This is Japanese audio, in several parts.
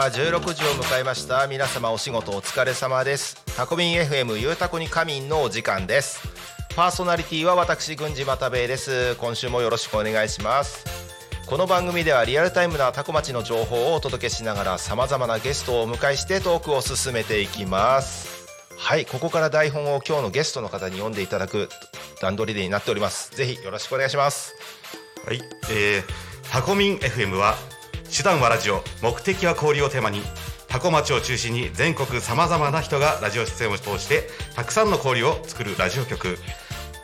は16時を迎えました。皆様お仕事お疲れ様です。タコミン FM ゆうたこに仮眠のお時間です。パーソナリティは私郡司又兵衛です。今週もよろしくお願いします。この番組ではリアルタイムなタコ町の情報をお届けしながら様々なゲストをお迎えしてトークを進めていきます。はいここから台本を今日のゲストの方に読んでいただく段取りになっております。ぜひよろしくお願いします。はい、えー、タコミン FM は手段はラジオ。目的は交流をテーマに。タコ町を中心に全国さまざまな人がラジオ出演を通してたくさんの交流を作るラジオ局。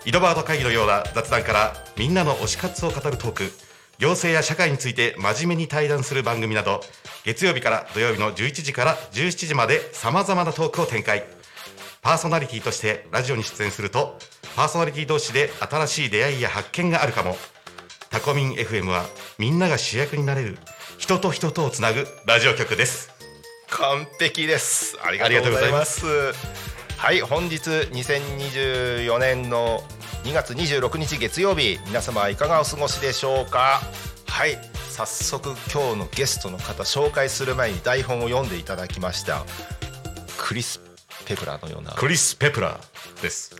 井戸端会議のような雑談からみんなの推し活を語るトーク。行政や社会について真面目に対談する番組など月曜日から土曜日の11時から17時までさまざまなトークを展開。パーソナリティとしてラジオに出演するとパーソナリティ同士で新しい出会いや発見があるかも。タコミン FM はみんなが主役になれる。人と人とをつなぐラジオ局です。完璧です。ありがとうございます。はい本日2024年の2月26日月曜日。皆様いかがお過ごしでしょうか？はい早速今日のゲストの方紹介する前に台本を読んでいただきました。クリス・ペプラーのような。クリス・ペプラーです。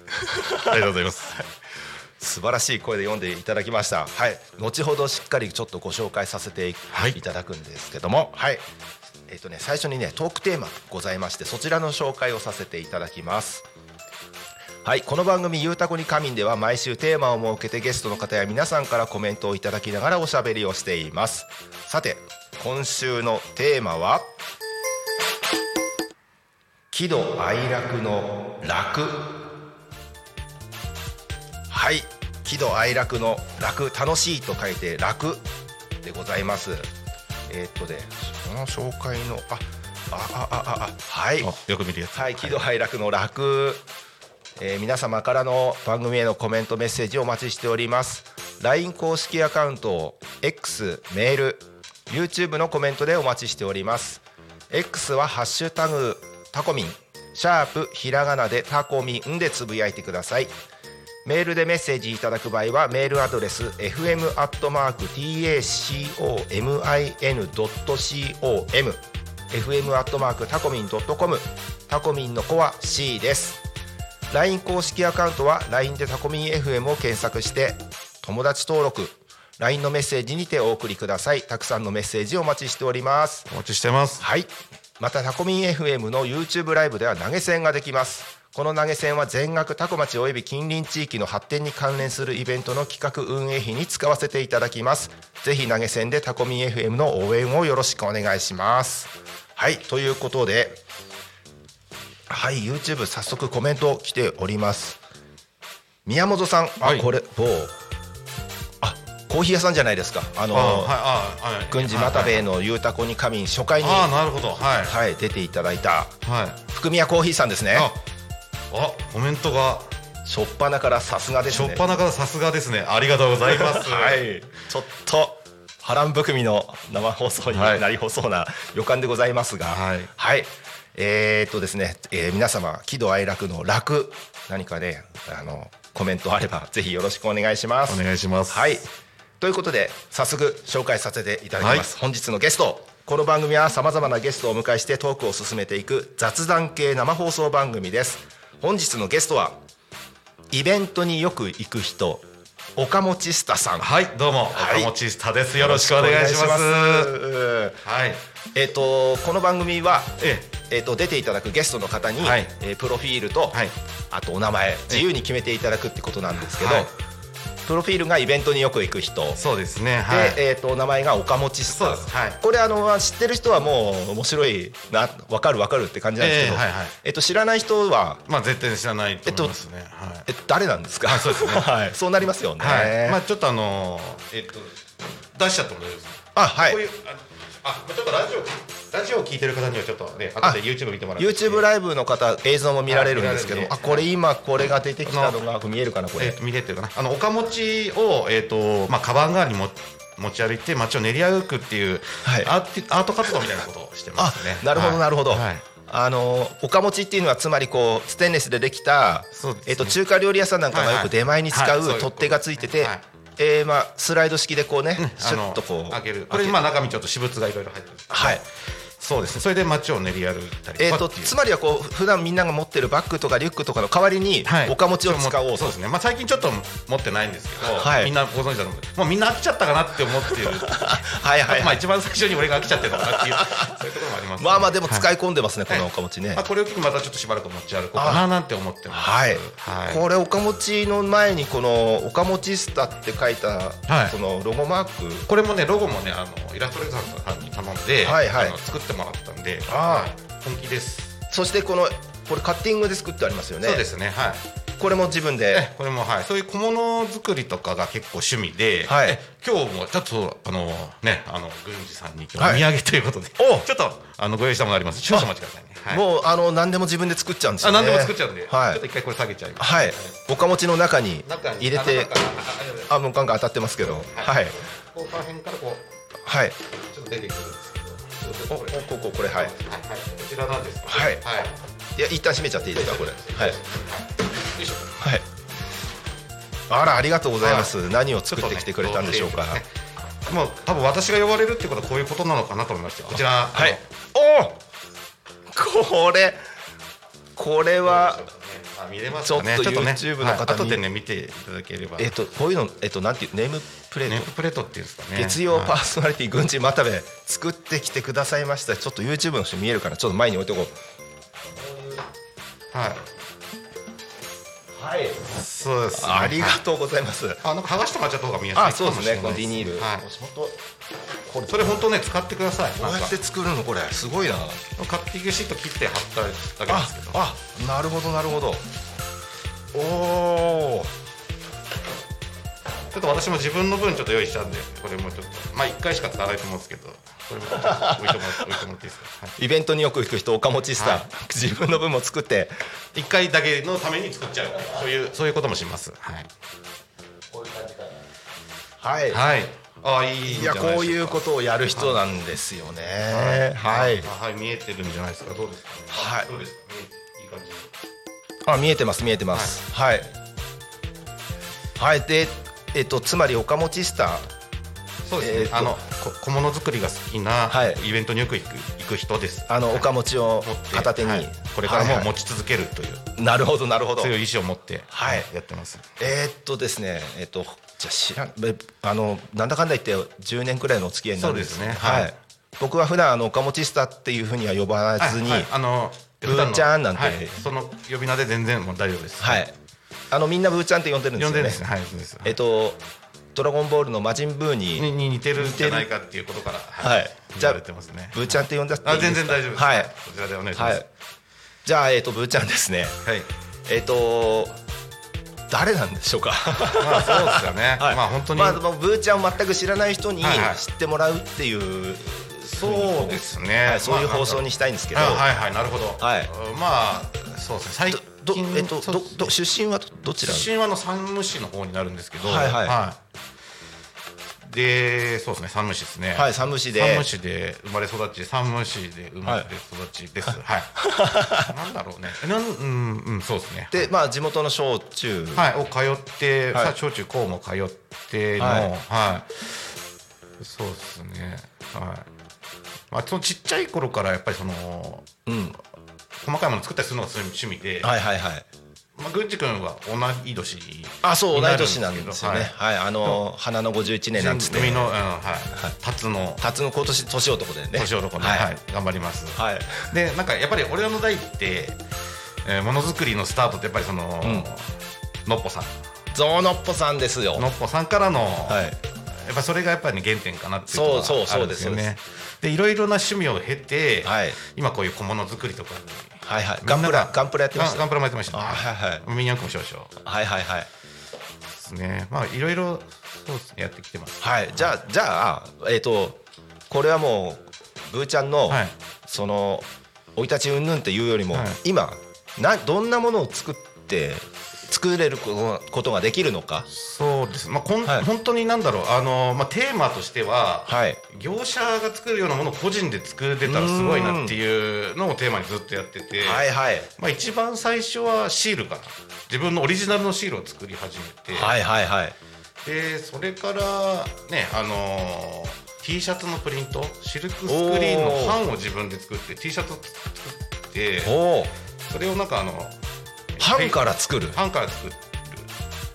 ありがとうございます 素晴らしい声で読んでいただきました。はい。後ほどしっかりちょっとご紹介させていはいただくんですけども。はい。えっ、とね最初にねトークテーマございましてそちらの紹介をさせていただきます。はい。この番組「ゆうたこに仮眠」では毎週テーマを設けてゲストの方や皆さんからコメントをいただきながらおしゃべりをしています。さて今週のテーマは喜怒哀楽の楽はい。喜怒哀楽の楽楽しいと書いて楽でございます。えーっとねその紹介のああああああはい。あよく見るやつ。はい喜怒哀楽の楽、えー皆様からの番組へのコメントメッセージをお待ちしております。LINE 公式アカウント X メール YouTube のコメントでお待ちしております。X はハッシュタグタコミン。シャープひらがなでタコミンでつぶやいてくださいメールでメッセージいただく場合はメールアドレス fm アットマーク tacomin.com fm アットマークタコミン .com タコミンの子は C です。LINE 公式アカウントは LINE でタコミン FM を検索して友達登録 LINE のメッセージにてお送りください。たくさんのメッセージをお待ちしております。お待ちしてます。はい。またタコミン FM の YouTube ライブでは投げ銭ができますこの投げ銭は全額タコ町および近隣地域の発展に関連するイベントの企画運営費に使わせていただきます。ぜひ投げ銭でタコミン FM の応援をよろしくお願いします。はいということではい YouTube 早速コメント来ております。宮本さん。あ、はい。これ某。あコーヒー屋さんじゃないですか。あのあはいあはい。郡司又兵衛の「ゆうたこに仮眠」初回に、ああなるほど。はい。はい、出ていただいた。はい。福宮コーヒーさんですねああコメントが。初っ端からさすがですね。初っ端からさすがですね。ありがとうございます。はい。ちょっと波乱含みの生放送にはい。なりそうな予感でございますが。はい。えーっとですね、えー皆様喜怒哀楽の楽何かねあのコメントあればぜひよろしくお願いします。お願いします。はい。ということで早速紹介させていただきます、本日のゲスト。この番組はさまざまなゲストをお迎えしてトークを進めていく雑談系生放送番組です本日のゲストはイベントによく行く人岡持スタさん。はいどうもはい。岡持下です。よろしくお願いします。はい。えっ、とこの番組はええ。ー、と出ていただくゲストの方に、はい。えープロフィールと、はい。あとお名前自由に決めていただくってことなんですけど、はいプロフィールがイベントによく行く人。で、そうですねはい。えー、と名前が岡持ちスタそうですはい。これあの知ってる人はもう面白いな分かる分かるって感じなんですけど、えーはいはい。えっと知らない人は？まあ絶対に知らないと思いますね。はい。え誰なんですか、はいそうですね。はい、そうなりますよね、はい、まあちょっとあのーえっと出しちゃっても大丈夫です。か。あはい。こういうあ、あちょっとラジオラジオを聞いてる方にはちょっとね、後で YouTube 見てもらって。YouTube ライブの方映像も見られるんですけど、あこれ今これが出てきたのが見えるかなこれ。えっと見てってるかな。あの岡持ちをえっとまあカバン代わりにも持ち歩いて街を練り歩くっていう、はい。アーティアート活動みたいなことをしてまあすね。なるほどなるほど、はい。あの岡持ちっていうのはつまりこうステンレスでできた、えっと中華料理屋さんなんかがよく出前に使う取っ手がついてて、はいえーまあスライド式でこうね、シュッとこう開ける。これまあ中身ちょっと私物がいろいろ入ってる。はい。そうですね。それで街を練り歩いたりえー、とと。つまりはこう普段みんなが持ってるバッグとかリュックとかの代わりにはい。岡持ちを使おうと、そうですね、まあ、最近ちょっと持ってないんですけど、はい。みんなご存知だと思うもうみんな飽きちゃったかなって思ってる。はいはいはい。まあ一番最初に俺が飽きちゃってるのかなっていう。そういうところもあります、まあまあでも使い、い込んでますね、はい。この岡持ちね、まあ、これを機にまたちょっとしばらく持ち歩こうかななんて思ってます。はい、はい。これ岡持ちの前にこの岡持ちスタって書いた、はい。そのロゴマーク？これもねロゴもねあのイラストレーターさんに頼んで、はいはい。作ってもらったんであはい本気です。そしてこのこれカッティングで作ってありますよね。そうですねはい。これも自分で。えこれもはい。そういう小物作りとかが結構趣味で、はい。え今日もちょっとあのねあの郡司さんにお土産ということで、お。ちょっとあのご用意したものあります。少々お待ちくださいね、はい、もうあの何でも自分で作っちゃうんですよね。あ何でも作っちゃうんで、はい。ちょっと一回これ下げちゃいます。はい。岡持ちの中に中に入れてあもうガンガン当たってますけど。はい。ここら辺からこうはい。ちょっと出てくるんですけどおおこここれはい。こちらなんですはい。はい。いや一旦閉めちゃっていいですかこれ。はい。はい。あらありがとうございます、はい。何を作ってきてくれたんでしょうか、ねもう多分私が呼ばれるってことはこういうことなのかなと思いましてこちら。はい。おおこれこれはあ見れますかね。ちょっとね YouTube の方にでね見ていただければ。えっとこういうのえっとなんていうネームプレート。ネットプレートっていうんですかね。月曜パーはいソナリティ軍事又部作ってきてくださいました。ちょっと YouTube の人見えるからちょっと前に置いておこう。はいはい。そうですね。ありがとうございます。あなんか剥がしてもらっちゃった方が見やすいあそうですね。このビニール。はい。本これそれ本当ね使ってください。当こうやって作るのこれ。すごいな。カッティングシート切って貼っただけあですけどあなるほどなるほど。おおちょっと私も自分の分ちょっと用意したんでこれもちょっと。まあ一回しか使わないと思うんですけどこれも置いてもらって置いてもらっていいですか、はい。イベントによく行く人岡持ちスター、はい。自分の分も作って一回だけのために作っちゃう。そういうそういうこともします。はい。はい、はい。あいいんいやじゃないでしょかこういうことをやる人なんですよね。はい。あはい見えてるんじゃないですか？どうですか？はい。どうです？かいい感じ？あ見えてます見えてます。はい。はい、でえっとつまり岡持ちスターそうですね、えーとあのこ小物作りが好きな、はい。イベントによく行く行く人です。あの岡持ちを片手に、はい。これからもはいはい。持ち続けるという。なるほどなるほど。強い意志を持って、はい。やってます。えーっとですねえっとじゃあ知らんえあのなんだかんだ言って10年くらいのお付き合いになるんですそうですね。はい、はい。僕は普段あの岡持ちスターっていうふうには呼ばずに、はい。はいあのブーちゃんなんて。はい。その呼び名で全然もう大丈夫です。はい、あのみんなブーちゃんって呼んでるんですよね。呼んでるんです。ねはいそうです。えっとドラゴンボールの魔人ブーに、にに似てるんじゃないかっていうことからはい。じゃあ言われてますね。ブーちゃんって呼んじゃっていいあ全然大丈夫です。はい。こちらでお願いします。はい。じゃあえっとブーちゃんですね。はい。えっと誰なんでしょうか？まあそうですよね。はい。まあ本当に。まあ、ブーちゃんを全く知らない人に知ってもらうっていう、そうですね。はい、そういうまあ放送にしたいんですけど、あはいはいなるほど。はい。まあそうですね。最どえっとどど出身はどどちら出身はあの山武市の方になるんですけどはいはい。でそうですね山武市ですね。はい山武市で。山武市で生まれ育ち山武市で生まれ育ちです。はい、なんだろうね。なんうんうんそうですね。でまあ地元の小中、はいを通って、はい。さ小中高も通ってのははいい、そうですね。はい。まあそのちっちゃい頃からやっぱりそのうん、細かいもの作ったりするのが趣味で、はいはいはい。まあ、郡司君は同い年あそう同い年なんですよね。はい、あの花の51年なんつって。海の、うんはい、辰の辰の今年年男でね。年男で、ははい。い頑張ります。はい。でなんかやっぱり俺らの代って、えーものづくりのスタートってやっぱりその、うん。のっぽさん。ゾウノッポさんですよ。のっぽさんからの、はい。やっぱそれがやっぱり、ね、原点かなっていうのがあるんですよね。でいろいろな趣味を経て、はい。今こういう小物作りとかにはいはい。ガンプラガンプラやってましたガンプラもやってました、あはいはい。ミニ四駆も少々。ではいはいはい。すね。まあいろいろそうですね。やってきてます。はい。じゃあじゃあえっ、とこれはもうブーちゃんの、はい。その生い立ち云々っていうよりも、はい。今などんなものを作って作れることことができるのか？そうです。まあこん、はい。本当になんだろう。あの、まあ、テーマとしては、はい。業者が作るようなものを個人で作れたらすごいなっていうのをテーマにずっとやってて、はいはい。まあ、一番最初はシールかな自分のオリジナルのシールを作り始めて、はいはいはい。でそれからねあのー T シャツのプリントシルクスクリーンの版を自分で作って T シャツを作ってそれをなんかあの版から作る。版から作る。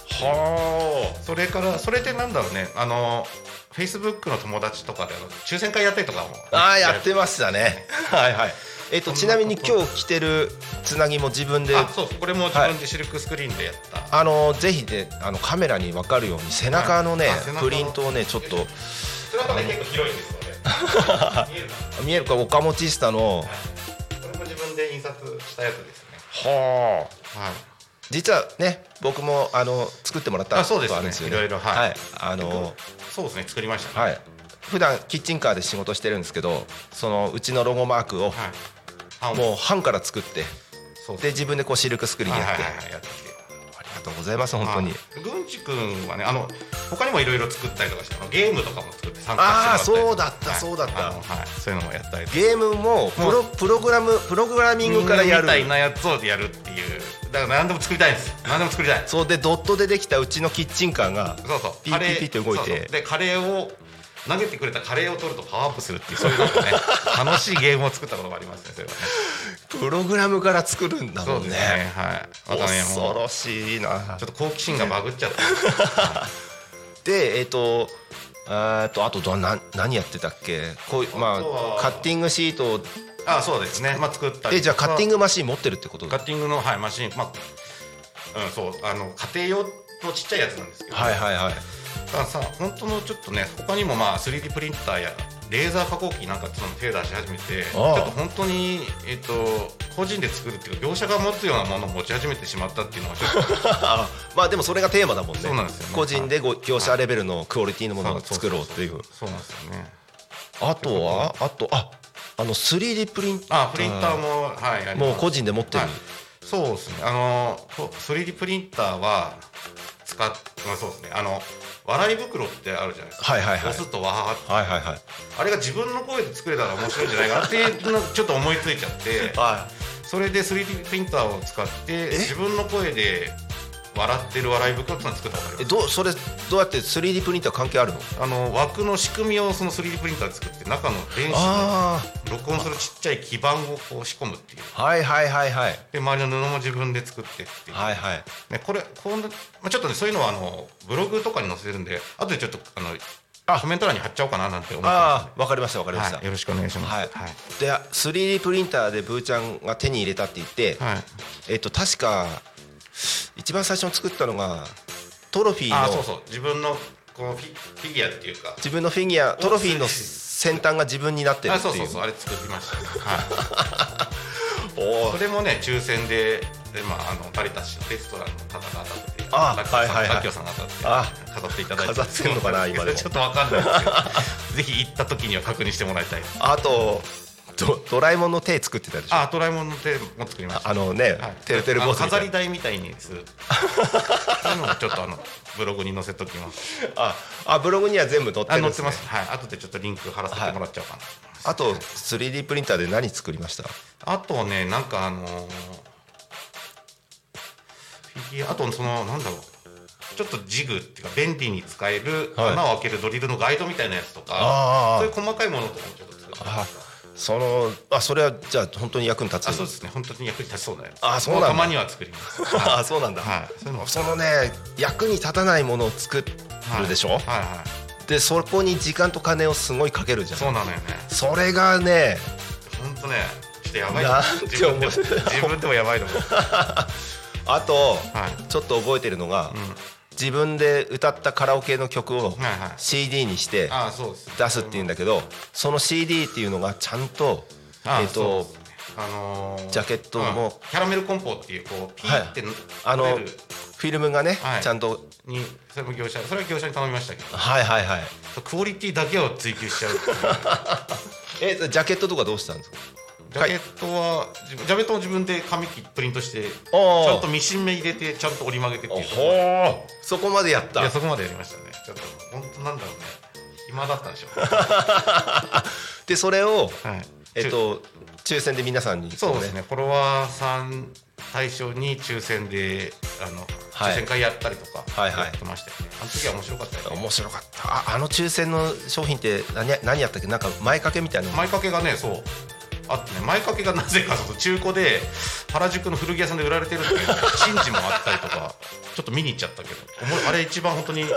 はそれからそれでなんだろうね。あのフェイスブックの友達とかであの抽選会やったりとかも。ああやってましたね。はいはい。えっとちなみに今日着てるつなぎも自分であそうこれも自分でシルクスクリーンでやった、あのぜひねあのカメラに分かるように背中のね、プリントをねちょっと。それはね結構広いんですよね。見えるか見えるかオカモチスタのこれも自分で印刷したやつですね。はあはい。実はね僕もあの作ってもらったあそうですね。ことあるんですよね。いろいろはい。はい。あのそうですね。作りましたね。はい。普段キッチンカーで仕事してるんですけどそのうちのロゴマークをはい。もう版から作ってで自分でこうシルクスクリーンやってはいはいはい。やってりがとうございます本当に。はいぐんちくんはねあの他にもいろいろ作ったりとかしてゲームとかも作って参加してもらったりそうだったそうだった。はい。そういうのもやったりゲームもプロプログラムプログラミングからやる。みたいなやつをやるっていう。だから何でも作りたいんです。何でも作りたい。そうでドットでできたうちのキッチンカーがそうそう。ピーピーピーって動いて。そうそう。でカレーを投げてくれたカレーを取るとパワーアップするっていうそういうなんかね楽しいゲームを作ったことがありますねそれはね。プログラムから作るんだもんね。ね。はい。またね恐ろしいな。ちょっと好奇心がバグっちゃってでえっ、とあーとあとどな何やってたっけ？こうまあカッティングシートを。あそうですね。まあ作ったり。えじゃあカッティンググマシン持ってるってこと？カッティングのはいマシン。まあうんそう。あの家庭用のちっちゃいやつなんですけど。はいはいはいたださ本当のちょっとね他にもまあ 3D プリンターやレーザー加工機なんかっていうのも手出し始めてちょああっと本当にえっ、と個人で作るっていうか業者が持つようなものを持ち始めてしまったっていうのはちょっと あまあでもそれがテーマだもんね。そうなんですよね。個人でご業者レベルのクオリティのものを作ろうっていう。そうなんですよね。あとはあとああの 3D プリンタあプリンターもはいもう個人で持ってる、はい。そうですね。あのこ 3D プリンターは使っまあそうですね。あの笑い袋ってあるじゃないですか。はいはいはい。押すとわーって。はいはいはい。あれが自分の声で作れたら面白いんじゃないかなっていうの ちょっと思いついちゃって。はそれで 3D プリンターを使って自分の声で笑ってる笑い袋ってのを作ったことありえます。どうそれどうやって 3D プリンター関係あるの？あの枠の仕組みをその 3D プリンターで作って中の電子あの録音するちっちゃい基板をこう仕込むっていう。あはいはいはいはい。で周りの布も自分で作ってっていう、はいはい。ね、これこんな、まあ、ちょっとねそういうのはあのブログとかに載せてるんで後でちょっとあのあ。コメント欄に貼っちゃおうかななんて思ってまああわかりましたわかりました、はい、よろしくお願いします。はい、で 3D プリンターでブーちゃんが手に入れたって言って、はい。えっと確か一番最初に作ったのがトロフィーのあそうそう。自分のこのフィギュアっていうか。自分のフィギュアトロフィーの先端が自分になってるあっていう。そうそうそう。あれ作りました、はい、それもね抽選でで、まあ、あのタリタシのレストランの方が当たってあラッキョさんはいはいはい。さんが当たってあ飾っていただいて飾ってんのかな今でも。ちょっとわかんないですけど。ぜひ行った時には確認してもらいたい。あとドドラえもんの手作ってたでしょ？あドラえもんの手も作りました。あのね、はい。てるてるボスあの飾り台みたいにする。そういうのもちょっとあのブログに載せときます。ああブログには全部載ってあるんです、ね、載ってます。はい。後でちょっとリンク貼らせてもらっちゃおうかな、あと 3D プリンターで何作りました？あとねなんかあのーフィギュアあとそのなんだろう。ちょっとジグっていうか便利に使えるはい。穴を開けるドリルのガイドみたいなやつとか、あー。そういう細かいものとかもちょっと作ってあそのあそれはじゃあ本当に役に立つ？あそうですね。本当に役に立ちそうなやつ。あそうなんだ。たまには作ります。あそうなんだ、はい。そういうのもそのね役に立たないものを作るでしょ、はい。はいはい。でそこに時間と金をすごいかけるじゃん。そうなのよね。それがね本当ねちょっとやばい自分でも思う自分でもやばいと思う。あと、はい。ちょっと覚えてるのが、自分で歌ったカラオケの曲を CD にして出すっていうんだけどその CD っていうのがちゃんとあえっとあのージャケットもうん。キャラメルコンポっていうこうピーってあのフィルムがねはい。ちゃんと。にそれも業者それは業者に頼みましたけど。はいはいはい。クオリティだけを追求しちゃう。えジャケットとかどうしたんですか？ジャケットはジャケットも自分で紙切プリントしてちゃんとミシン目入れてちゃんと折り曲げてっていうそこまでやった。いやそこまでやりましたね。ちょっと本当なんだろうね。暇だったんでしょう、でそれをはい、えっと抽選で皆さんにそうですね。フォロワーさん対象に抽選であの、はい。抽選会やったりとかはいはい。やってましたよね、あの時は面白かったよね。面白かった。ああの抽選の商品って何や何やったっけ？なんか前掛けみたいなの。前掛けがねそうあってね前掛けがなぜかその中古で原宿の古着屋さんで売られてるんだけどチンジもあったりとかちょっと見に行っちゃったけどあれ一番本当にいい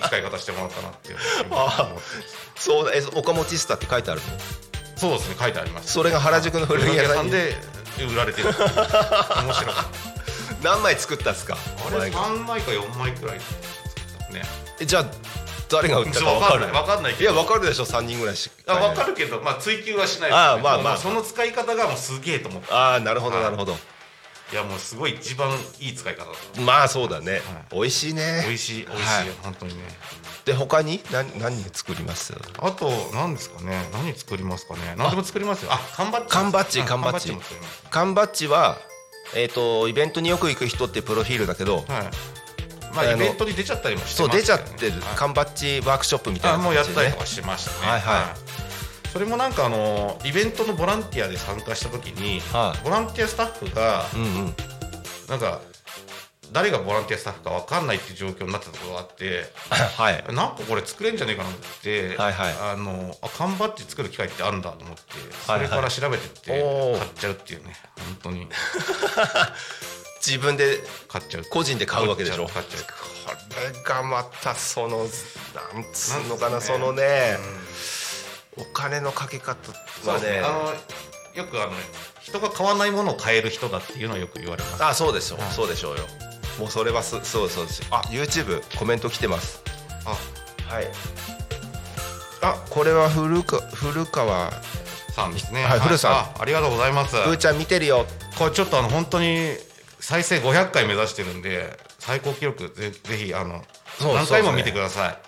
使い方してもらったなっていう思って。そうだえ岡持スタって書いてあるの？そうですね書いてあります。それが原宿の古着屋さんにで売られてる面白かっ何枚作ったんですか？たあれ前が。3枚か4枚くらいね。えじゃあ誰が売ったか分かる。わかんないわかんないや分かるでしょ3人ぐらいしあ分かるけど、まあ、追求はしないです、ね、ああまあまあ。その使い方がもうすげえと思って。ああなるほどはい。なるほど。いやもうすごい一番いい使い方まあそうだね。美味しいね。美味しい美味しい、はい。本当にね。で他に？何何作ります？あと何ですかね。何作りますかね。何でも作りますよ。あ缶バッジ。缶バッジうん缶バッジ缶バッジはえっとイベントによく行く人ってプロフィールだけどはいまあイベントに出ちゃったりもして出ちゃってるはい缶バッジワークショップみたい。あなもうやったりとかしてましたね。はいはい。それもなんかあのイベントのボランティアで参加した時に、はい。ボランティアスタッフがうんうん。なんか誰がボランティアスタッフか分かんないっていう状況になってたところがあって はい。なんかこれ作れんじゃねえかなって、はいはい。あのあ缶バッジ作る機会ってあるんだと思ってそはいはい。れから調べてって買っちゃうっていうね。本当に 自分で買っちゃう。個人で買うわけでしょ？買っちゃう。これがまたそのなんつうのかなね。そのねお金のかけ方はね。あのよくあの人が買わないものを買える人だっていうのはよく言われます。あそうでしょう。はいそうでしょうよ。もうそれはすそうそう。ですあ YouTube コメント来てます。あ。はい。あこれは古か古川さんですね。はい古さん。あありがとうございます。ふーちゃん見てるよ。これちょっとあの本当に再生500回目指してるんで最高記録ぜぜひあの何回も見てくださ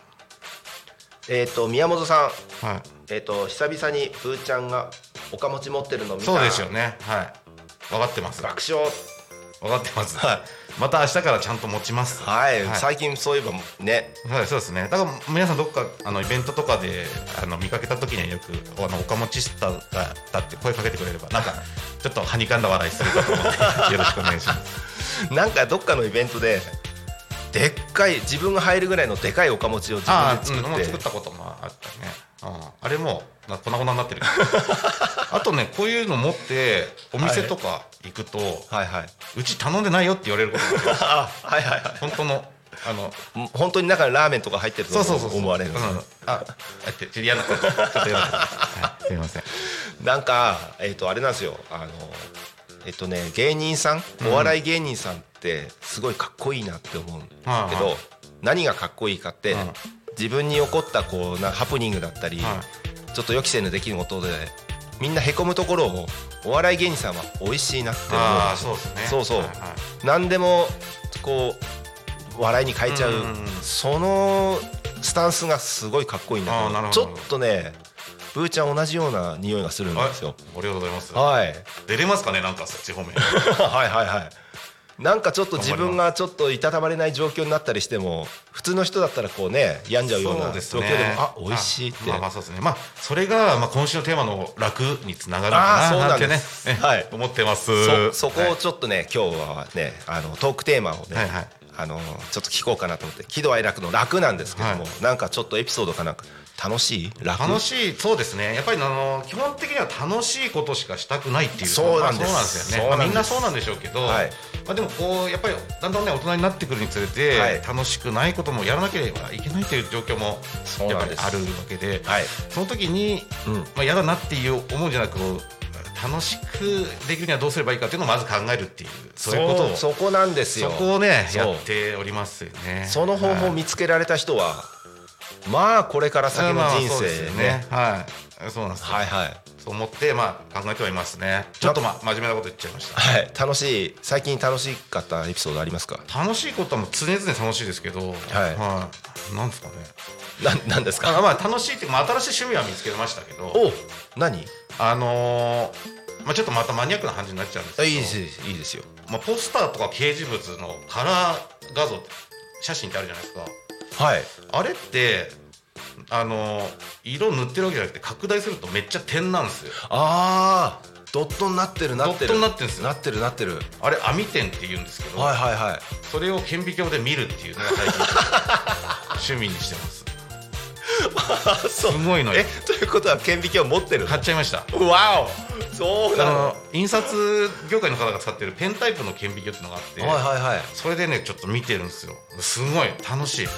えっ、と宮本さん。いはい。えっ、と久々にふーちゃんがおかもち持ってるの見た。そうですよね。はい。分かってます。爆笑分かってます、はいまた明日からちゃんと持ちますはい、はい最近そういえばねはい、そうですね。だから皆さんどっかあのイベントとかであの見かけた時にはよくあの岡持ちスターがだって声かけてくれればなんかちょっとはにかんだ笑いするかと思ってよろしくお願いします。なんかどっかのイベントででっかい自分が入るぐらいのでかいおかもちを自分で作って、うん作ったこともあったね。あああれもな粉々になってる。あとねこういうの持ってお店とか行くと、はいはい。うち頼んでないよって言われることが はいはいはい。本当のあの本当に中にラーメンとか入ってるとそうそうそうそう。思われる、うん、ああってちょっと嫌な感じちょっと嫌なはい、すみません。なんかえっ、とあれなんですよ。あのえっ、とね芸人さんお笑い芸人さんってすごいかっこいいなって思うんですけど、はいはい。何がかっこいいかって、うん。自分に起こったこうなハプニングだったり、はちょっと予期せぬ出来事でみんなへこむところをお笑い芸人さんは美味しいなって思う。そうですね。そうそう。はいはい。何でもこう笑いに変えちゃう、そのスタンスがすごいかっこいいんだけなるほど。どちょっとねブーちゃん同じような匂いがするんですよ。ありがとうございます。はい、出れますかね、なんかそっち方面。はいはいはいなんかちょっと自分がちょっといたたまれない状況になったりしても普通の人だったらこうね病んじゃうような状況でもあ美味しいって。まあまあそうですね。まあそれがまあ今週のテーマの楽につながるのかななんてねそうなんです、えはい。思ってます。そそこはいをちょっとね、今日はねあのトークテーマをね、はいはい。あのちょっと聞こうかなと思って喜怒哀楽の楽なんですけども、はい。なんかちょっとエピソードかなんか楽しい？楽？楽しいそうですね。やっぱりあの基本的には楽しいことしかしたくないっていうそうなんです。まあそうなんですよね。まあ、みんなそうなんでしょうけど、はい。まあ、でもこうやっぱりだんだんね大人になってくるにつれて、はい。楽しくないこともやらなければいけないという状況もやっぱりあるわけではい。その時に、うん。まあ、嫌だなっていう思うんじゃなく楽しくできるにはどうすればいいかっていうのをまず考えるっていうそういうことをそこなんですよ。そこをねやっておりますよね。その方法を見つけられた人はまあこれから先のまあ人生ね。はい。そうなんですよ。はいはい。そう思ってまあ考えてはいますね。ちょっとまあ真面目なこと言っちゃいました。はい。楽しい最近楽しかったエピソードありますか？楽しいことはもう常々楽しいですけど。はい。なんですかね。ななんですか？あまあ楽しいっていうか、まあ、新しい趣味は見つけましたけど。お何？あのーまあ、ちょっとまたマニアックな感じになっちゃうんですけど。あいいですいいですいいですよ。まあ、ポスターとか掲示物のカラー画像写真ってあるじゃないですかはい。あれってあの色塗ってるわけじゃなくて拡大するとめっちゃ点なんですよ。ああドットになってるなってる。ドットになってるんですよ。なってるなってる。あれ網点って言うんですけど、はいはいはい。それを顕微鏡で見るっていうのが最近趣味にしてます。すごいのよ。えということは顕微鏡持ってる買っちゃいました。わお。そうなの。あの印刷業界の方が使ってるペンタイプの顕微鏡っていうのがあって、はいはいはい。それでねちょっと見てるんですよ。すごい。楽しい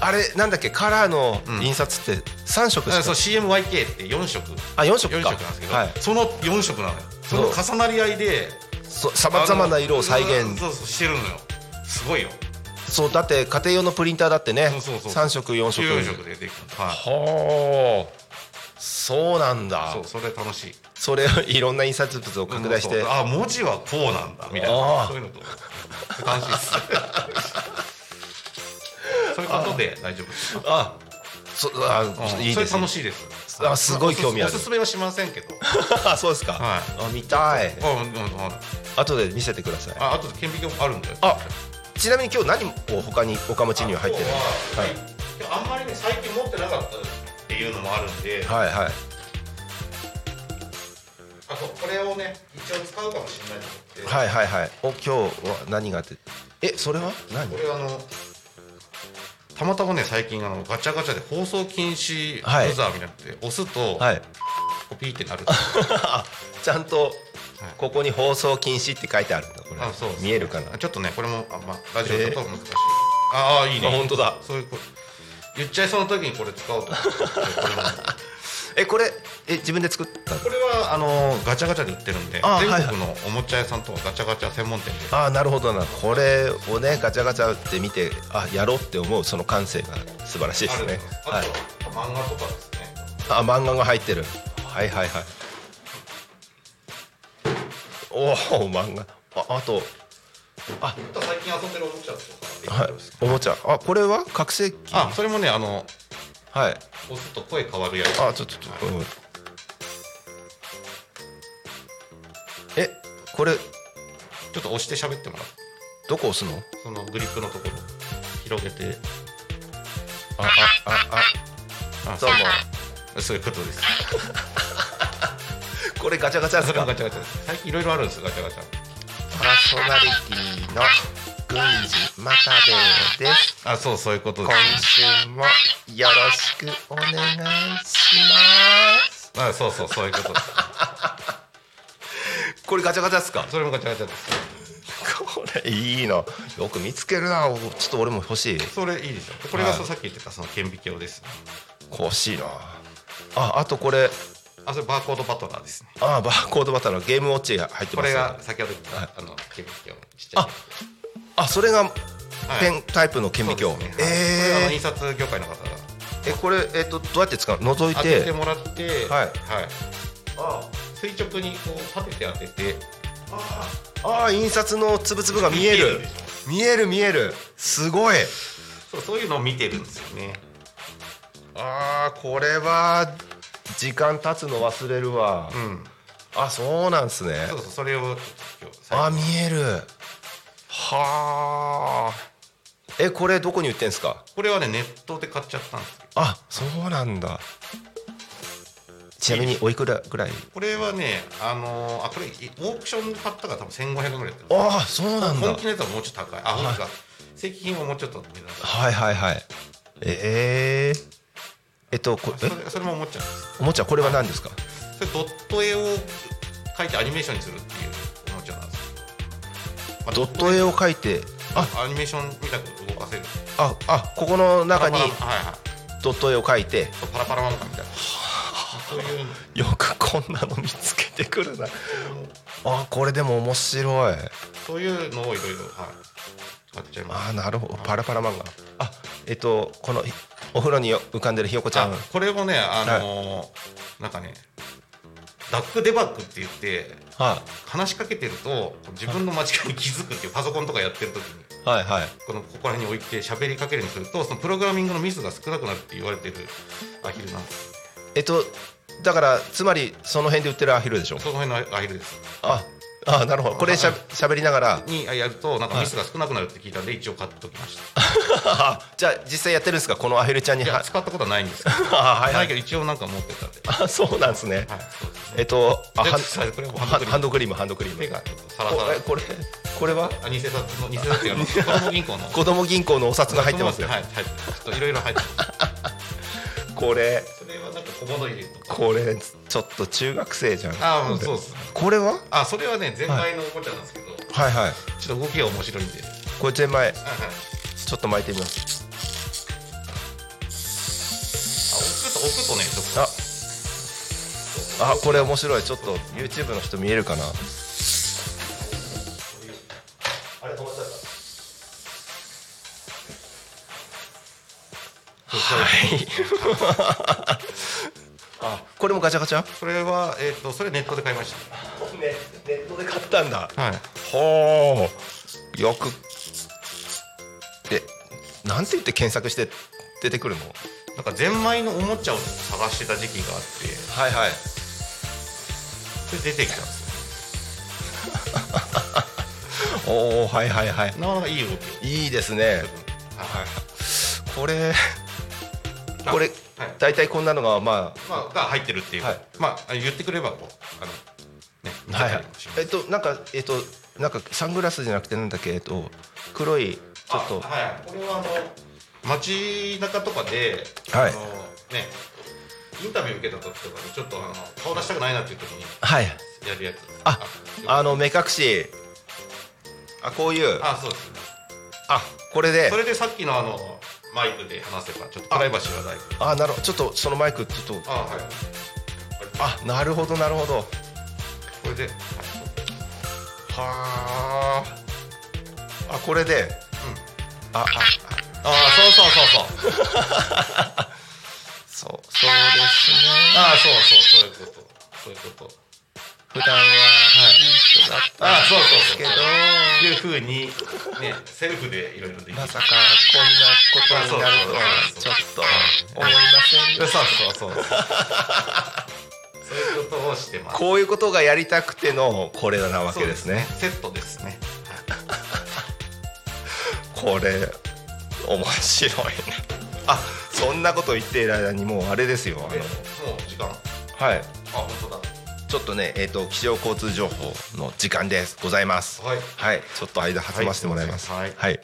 あれなんだっけカラーの印刷って3色しか、そう CMYK って4色。あ4色4か色なんですけど、はい。その4色なのよ。その重なり合いでさまざまな色を再現そうそうしてるのよすごいよ。そうだって家庭用のプリンターだってねそうそうそう。3色4色。4色でできる。はあ。そうなんだ。そうそれ楽しい。それをいろんな印刷物を拡大して。そうそうあ文字はこうなんだみたいな。そういうのと楽しいです そういうことで大丈夫ですあそあうん。いいです。それ楽しいです。あすごい興味ある。おすすめはしませんけど。あ そうですか、はい。あ見たい。あうんうんうん。後で見せてください。ああと顕微鏡あるんだよ。あちなみに今日何を他におか持ちには入ってるの？今日はあんまりね最近持ってなかったっていうのもあるんで、はいはい。あとこれをね一応使うかもしれないと思って、はいはいはい。お今日は何があってえそれは？何？これあのたまたまね最近あのガチャガチャで放送禁止ブはい。ザーみたいになって押すと、はい。コピーってなるあ ちゃんとここに放送禁止って書いてあるんだこれ。あそう。見えるかな。ちょっとねこれもあ、まあ、ラジオだと難しい、ああいいね。あ本当だ。そういうこ言っちゃいそうな時にこれ使おうと思って。これもえこれえ自分で作った？のこれはあのガチャガチャで売ってるんで全国のおもちゃ屋さんとかガチャガチャ専門店で。ああなるほどな。これをねガチャガチャって見てあやろうって思うその感性が。素晴らしいですね。あはい。と漫画とかですね。あ漫画が入ってる。はいはいはい。おお漫画。ああと。あ。と最近遊んでるおもちゃとかはい。おもちゃ。あこれは？覚醒器。あそれもねあのはい。押すと声変わるやつ。あちょっとちょっと、うん、えこれちょっと押して喋ってもらう。どこ押すの？そのグリップのところ。広げて。ああああ。あどうもそういうことです。これガチャガチャですか？ガチャガチャ最近いろいろあるんですよガチャガチャ。パーソナリティの郡司又兵衛ですあそうそういうことで今す週もよろしくお願いします。あそうそうそういうこと。で すこれガチャガチャですか？それもガチャガチャです。これいいのよく見つけるな。ちょっと俺も欲しい。それいいでしょ。これがそうはいさっき言ってたその顕微鏡です。欲しいな。ああとこれ。あそれバーコードバトラーですね。あバーコードバトラー。ゲームウォッチが入ってこれますよ。が先ほど言ったあの顕微鏡ちっちゃいああそれがはい。ペンタイプの顕微鏡、はい。これあのえ印刷業界の方が。ー、えこれえっとどうやって使うの？覗い当てててもらって。はい。あ垂直にこう立てて当てて。ああ。印刷のつぶつぶが見える。見える見える。すごい。そうそういうのを見てるんですよね。あーこれは時間経つの忘れるわ、うん。あそうなんすね。そうそうそれをあ見えるはあ。えこれどこに売ってんすか？これはねネットで買っちゃったんですよ。あそうなんだ。ちなみにおいくらぐらい？これはねあのーあこれオークションで買ったから多分1500円ぐらいだったああそうなんだ。本気のやつはもうちょっと高い。あ本当か正規品はもうちょっとはいはいはい。えー、えっとこえそれそれも思っちゃう。んですおもちゃこれは何ですか？それドット絵を描いてアニメーションにするってドット絵を描いてあアニメーションみたく動かせるああここの中にドット絵を描いて。パラパラ漫画みたいな。そういうよくこんなの見つけてくるな。あこれでも面白い。そういうのをいろいろはい。使っちゃいます。あなるほど。パラパラ漫画。あえっとこのお風呂に浮かんでるひよこちゃん。あこれもねあのーなんかねダックデバッグって言っては話しかけてると自分の間違いに気づくっていうパソコンとかやってる時に。いはいはい。このここら辺に置いて喋りかけるようにするとそのプログラミングのミスが少なくなるって言われてるアヒルなんです。えっとだからつまりその辺で売ってるアヒルでしょ？その辺のアヒルです。ああなるほど。これしゃしゃべりながら。にやるとなんかミスが少なくなるって聞いたんで一応買っておきました。じゃあ実際やってるんですか？このアヒルちゃんに。使ったことはないんですけど あはいはないいけど一応なんか持ってたんで。あそうなんですね。はいそうです。えっとあでハンドクリーム。ハンドクリーム手がサラサラ。これ？これは？あ偽札の偽札の 子供銀行の。子供銀行のお札が入ってますよ。はい入ってますちょっといろいろ入ってます。これそれはなんか小物入れとかこれちょっと中学生じゃん。ああもうそうです。これは？あそれはねゼンマイのおもちゃなんですけど、はいはい。ちょっと動きが面白いんで、はいこれ手前はい、ちょっと巻いてみます。あ置くと置くとねちょっと。あ。あこれ面白い。ちょっと YouTube の人見えるかな？あれ止まっちゃったはい。あこれもガチャガチャ？それはえっ、とそれネットで買いましねネットで買ったんだ。たはい。ほうよくでなんて言って検索して出てくるの？なんかゼンマイのおもちゃを探してた時期があって。はいはい。それ出てきたんですよ。おおはいはいはい。なかなかいい動いいですね。はい。これこれはい。大体こんなのがままあ、が入ってるっていうか、はい。まあ言ってくればこうあのねはい。はいえっとなんかえっとなんかサングラスじゃなくてなんだっけえっと黒いちょっと。あはいこれはあの街中とかで、はい。あのねインタビュー受けた時とかにちょっとあの顔出したくないなっていう時にはい。やるやつ。ああのの目隠し。あこういう。あそうですね。あこれで。それでさっきのあのマイクで話せばちょっとプライバシーは大事あなるほど。ちょっとそのマイクちょっと。あはい。あなるほどなるほど。これで、はああこれで、ああああそうそうそうそう。そうそうですね。ああそうそうそういうこと。そういうこと普段はい。い人だったああそうそうそうけどいうふうにねセルフでいろいろできる。まさかこんなことになるとはちょっと思いませんでそうした。そうそうそう。そういうことをしてます。こういうことがやりたくてのこれなわけですね。セットですね。これ面白いね。あそんなこと言っている間にもうあれですよ。あのえもう時間？はい。あ本当だちょっとねえっ、と気象交通情報の時間です。ございます。はい。はい。ちょっと間挟ませてもらいます。はい。はい。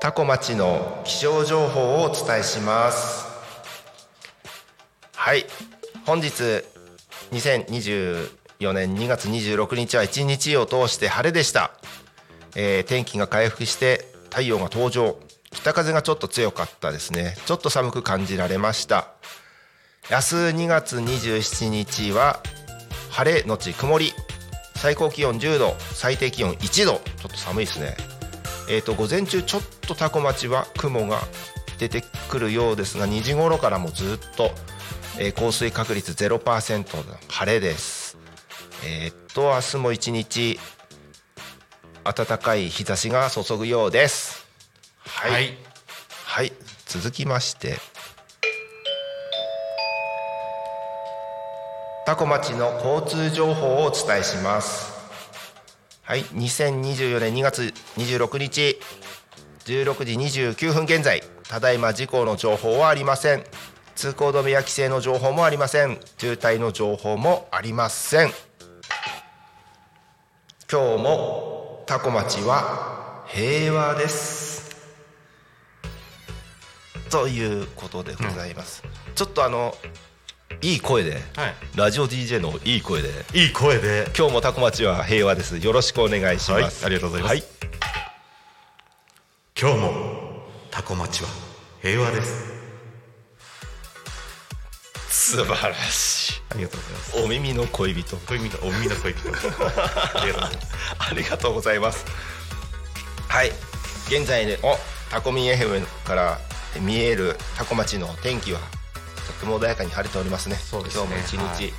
タコ町の気象情報をお伝えします。はい。本日2024年2月26日は一日を通して晴れでした、えー天気が回復して太陽が登場。北風がちょっと強かったですね。ちょっと寒く感じられました明日2月27日は晴れのち曇り。最高気温10度最低気温1度。ちょっと寒いですね。えー、と午前中ちょっとタコ町は雲が出てくるようですが2時頃からもずっと、えー降水確率0%の晴れです。えっ、と明日も一日暖かい日差しが注ぐようです。はい、はい。はい、続きましてタコ町の交通情報をお伝えします。はい2024年2月26日16時29分現在ただいま事故の情報はありません。通行止めや規制の情報もありません。渋滞の情報もありません。今日もタコ町は平和です。ということでございます、ちょっとあのいい声で、はい。ラジオ DJ のいい声で。いい声で。今日もタコ町は平和です。よろしくお願いします、はいありがとうございます。はい。今日もタコ町は平和です。素晴らしい。ありがとうございます。お耳の恋人。お耳の恋人。ありがとうございます。はい。現在ねおタコミン FM から見えるタコ町の天気はとっても穏やかに晴れておりますね。すね。今日も一日、はい。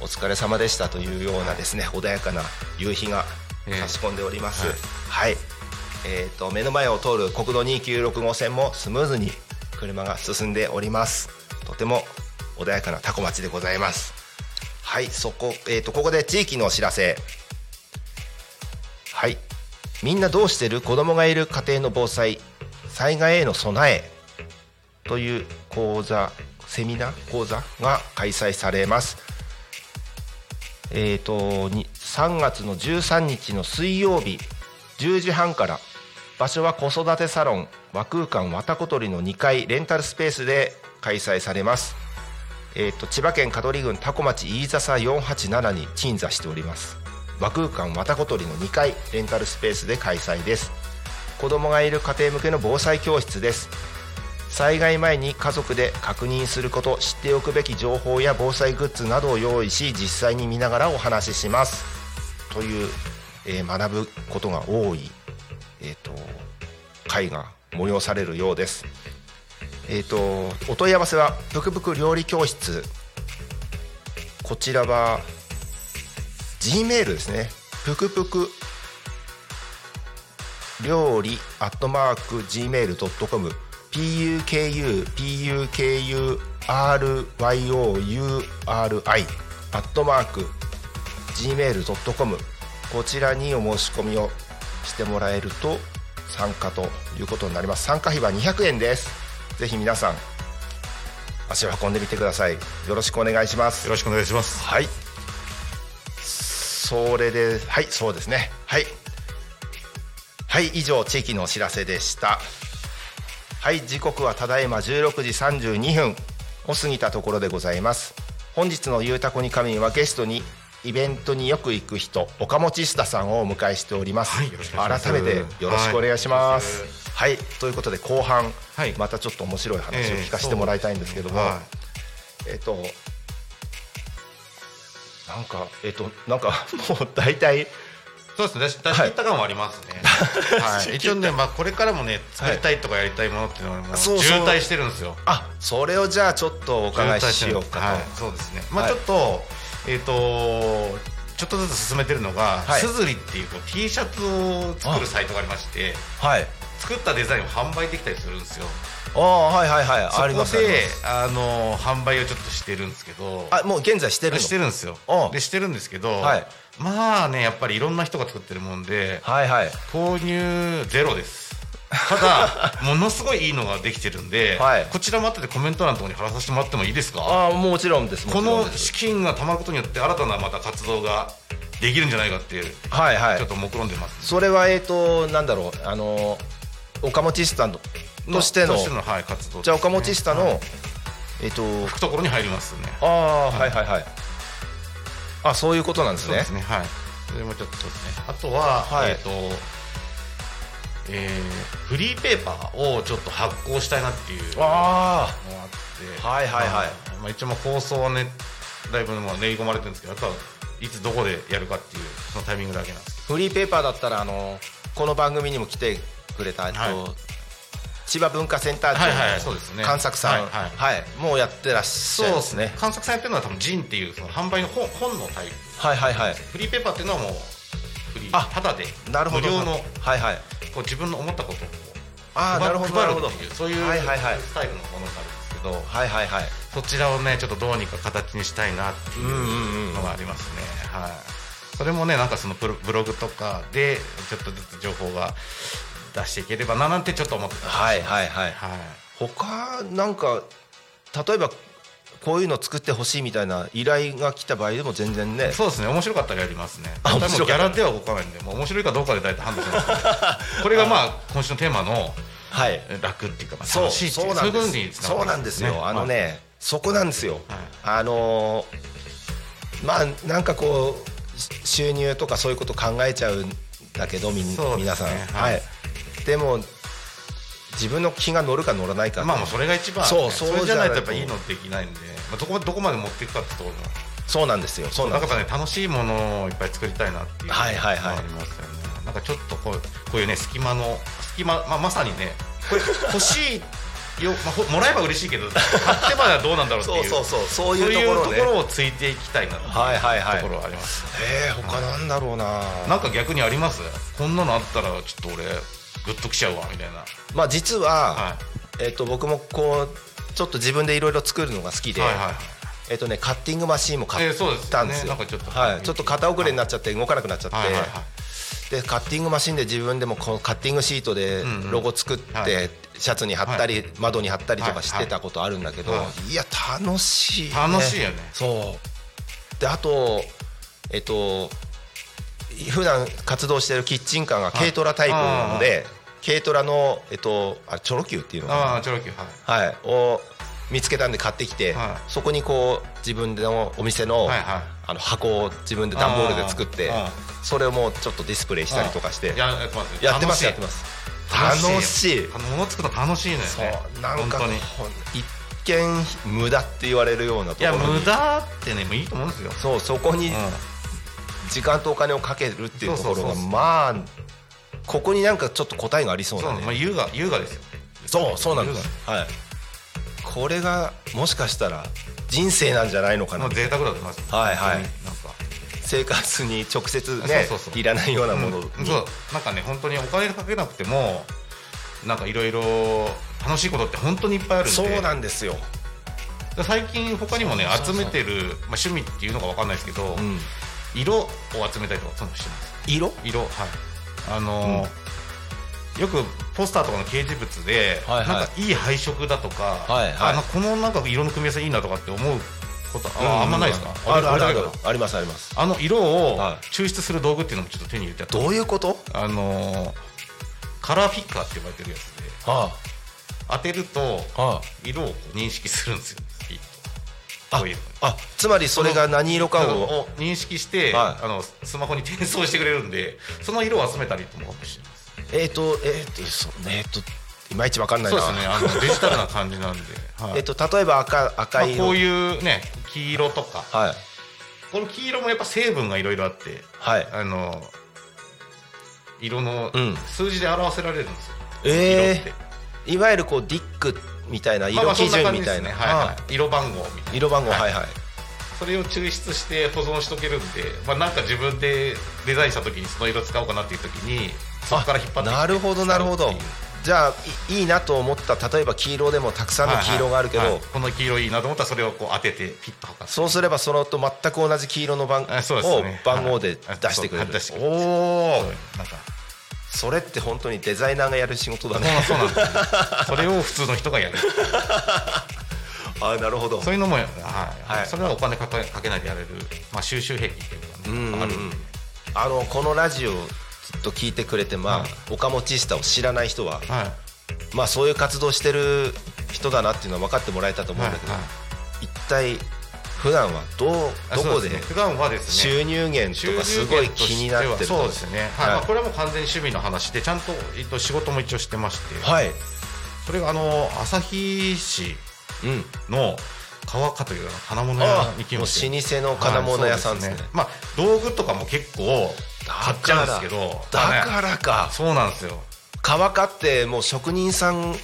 お疲れ様でしたというようなですね穏やかな夕日がええ。差し込んでおります。はい。はい、えー、と目の前を通る国道296号線もスムーズに車が進んでおります。とても穏やかなタコ町でございます。はいそこ、えー、とここで地域のお知らせ。はい。みんなどうしてる？子供がいる？家庭の防災？災害への備え？という講座セミナー講座が開催されます。えー、と3月の13日の水曜日10時半から場所は子育てサロン和空間わたこ鳥の2階レンタルスペースで開催されます、えー、と千葉県香取郡多古町飯笹487に鎮座しております。和空間わたこ鳥の2階レンタルスペースで開催です。子供がいる家庭向けの防災教室です。災害前に家族で確認すること知っておくべき情報や防災グッズなどを用意し実際に見ながらお話しします。という、えー学ぶことが多い、えー、と会が催されるようです。えー、とお問い合わせはぷくぷく料理教室。こちらは G メールですね。ぷくぷく料理アットマーク Gmail.com puku puku ryouri アットマーク gmail.com こちらにお申し込みをしてもらえると参加ということになります。参加費は200円です。ぜひ皆さん足を運んでみてください。よろしくお願いします。よろしくお願いします。はい。それではいそうですね。はい。はい以上地域のお知らせでしたはい時刻はただいま16時32分。を過ぎたところでございます。本日の「ゆうたこに仮眠」はゲストにイベントによく行く人岡本下さんをお迎えしております,、はい改めてよろしくお願いします。はいはい、ということで後半、はい。またちょっと面白い話を聞かせてもらいたいんですけども、はえっ、となんかえっ、となんかもう大体そうですね。出し切った感はありますね、はい。一応ね、まあ、これからもね作りたいとかやりたいものっていうのはもう渋滞してるんですよ。あそれをじゃあちょっとお伺いしようかと、はい、そうですね。まあはい。ちょっと、えっ、とちょっとずつ進めてるのが、はい。すずりっていうこう T シャツを作るサイトがありまして、はい。作ったデザインを販売できたりするんですよ。ああはいはいはい。そありますこであの販売をちょっとしてるんですけど、あもう現在してるの？してるんですよ。あ。でしてるんですけど、はいまあねやっぱりいろんな人が作ってるもんで、はいはい。購入ゼロです。ただ ものすごいいいのができてるんで、はい。こちらも後でコメント欄のところに貼らさせてもらってもいいですか？ああもちろんです。もこの資金がたまることによって新たなまた活動ができるんじゃないかっていうはいはい。ちょっと目論んでます、それはえっ、となんだろう。あの岡本スタンドとしての。としての、はい、活動ね。じゃあ岡本スタの、はい。えっ、と懐に入りますね。ああはいはい。はいあそういうことなんですね。そうですねはい。それもちょっとですねあとは、はい。えっ、とえーフリーペーパーをちょっと発行したいなっていうのがああって。はいはいはい。まあ、一応まあ構想はねだいぶまあ練り込まれてるんですけどあとはいつどこでやるかっていうそのタイミングだけなんですフリーペーパーだったらあのこの番組にも来てくれた、えっとはい千葉文化センター長そうですね。の関作さん、はいはい。はい。もうやってらっしゃる。んですね。観測されてるのは多分ジンっていうその販売の本本のタイプ。はいはいはい。フリーペーパーっていうのはもうフリーあただでなるほど。無料のはいはい。こう自分の思ったことをああなるほどな配るっていうそういうはいはいはい。スタイルのものになるんですけどはいはいはい。そちらをねちょっとどうにか形にしたいなっていうんうんううん。のがありますね、はい。それもねなんかそのブロブログとかでちょっとずつ情報が出していければななんてちょっと思ってたはいはいはい。はい。他なんか例えばこういうの作ってほしいみたいな依頼が来た場合でも全然ね。そうですね。面白かったらやりますね。あ多分ギャラでは動かないんでもう面白いかどうかで大体判断します、ね、これがまあ今週のテーマのはい。楽っていうか楽しいっていそうなんでそういうことにつすそうなんですよ、あのね、はいそこなんですよ、あのーまあなんかこうし収入とかそういうこと考えちゃうんだけどみね。皆さん、ははいいでも自分の気が乗るか乗らないかまあそれが一番、ね、そうそうれじゃないとやっぱいといいのできないんで、まあ、どこまでどこまで持っていくかってところもそうなんですよ。そうななんですね楽しいものをいっぱい作りたいなっていうのがはいはいはい。ありますよねなんかちょっとこうこういうね隙間の隙間、まあ、まさにねこれ欲しいよ、まあ、ほもらえば嬉しいけど買ってまではどうなんだろうっていう。そうそうそう。そういうところね。ところをついていきたいなっていうはいはいはい。ところはあります、えー、他なんだろうな。なんか逆にあります？こんなのあったらちょっと俺グッときちゃうわみたいな。まあ実は、はえっと僕もこうちょっと自分でいろいろ作るのが好きで、はいはいはい。えっとねカッティングマシーンも買ったんですよ、なんかちょっと。はい、ちょっと肩遅れになっちゃって動かなくなっちゃって、はいはいはい。でカッティングマシンで自分でもこのカッティングシートでロゴ作って、はい。シャツに貼ったり、窓に貼ったりとかしてたことあるんだけど、いや楽しい、ね、楽しいよね。そう。であとえっと普段活動してるキッチンカーが軽トラタイプなので軽トラのえっとあれチョロ Q っていうのチョロキュはい。はい、を見つけたんで買ってきて、はい。そこにこう自分のお店の,、はいはい。あの箱を自分で段ボールで作ってそれをもうちょっとディスプレイしたりとかしてややってますやってますや楽しいあの物作るの楽しいのよね。そう。なんか本当に。ほん一見無駄って言われるようなといやころに。無駄ってねもういいと思うんですよ。そうそこにう時間とお金をかけるっていうところがまあここになんかちょっと答えがありそううなね。まあ優雅優雅ですよ。そうそうなんです。はい。これがもしかしたら人生なんじゃないのかな。贅沢だと思います。はいはい。なんか。生活に直接ねそうそうそう。いらないようなものに、うん。そう。なんかね本当にお金かけなくてもなんかいろいろ楽しいことって本当にいっぱいあるんで。そうなんですよ、最近他にもね集めてる、まあ、趣味っていうのか分かんないですけど、うん、色を集めたりとかそういうのしてます。色？色はい。あのーよくポスターとかの掲示物で、はいはい。なんかいい配色だとか、はいはい。あのこのなんか色の組み合わせいいなとかって思うことあ,、あんまないですか？あるあるあるありますあります。あの色をはい抽出する道具っていうのもちょっと手に入れてどういうこと？あのーカラーフィッカーって呼ばれてるやつでは当てると色を認識するんですよこういう。のあつまりそれが何色かをを認識して、はい。あのスマホに転送してくれるんでその色を集めたりとかもしてますえっ、とえっ、とそうねえっ、といまいちわかんないな。そうですね。あの デジタルな感じなんで、はい。えっ、と例えば赤赤まあ、色、こういうね黄色とか。はい。この黄色もやっぱ成分がいろいろあってはい。あの色のうん。数字で表せられるんですよ、え色って。ー、いわゆるこうディックみたいな色基準みたいな、色番号みたいな。色番号はい。はいはい。それを抽出して保存しとけるんで、まあ、なんか自分でデザインした時にその色使おうかなっていう時にそこから引っ張ってなるほどなるほど。じゃあいいいなと思った例えば黄色でもたくさんの黄色があるけど、はいはい。はいこの黄色いいなと思ったらそれをこう当ててピッと測そうすればそのと全く同じ黄色の番あそうですをね番号で出してくれる。はおおなんかそれって本当にデザイナーがやる仕事だね。そうなんですよそれを普通の人がやる。あなるほど。そういうのも、はい。はい。それはお金かけかけないでやれる、まあ、収集癖っていうのがね、あるんで。あのこのラジオずっと聞いてくれてまあ、はい。岡本千下を知らない人ははい。まあそういう活動してる人だなっていうのは分かってもらえたと思うんだけど、はい。一体普段はどうあどこで普段はですね。収入源とかすごい気になってるとそうですね、はい。はい。まあ、これはもう完全に趣味の話でちゃんと、えっと、仕事も一応してまして、はい、それがあの旭市うん、の川香という金物屋に来まして。老舗の金物屋さんですね,、まあ道具とかも結構買っちゃうんですけど。だからか。そうなんですよ。乾かってもう職人さん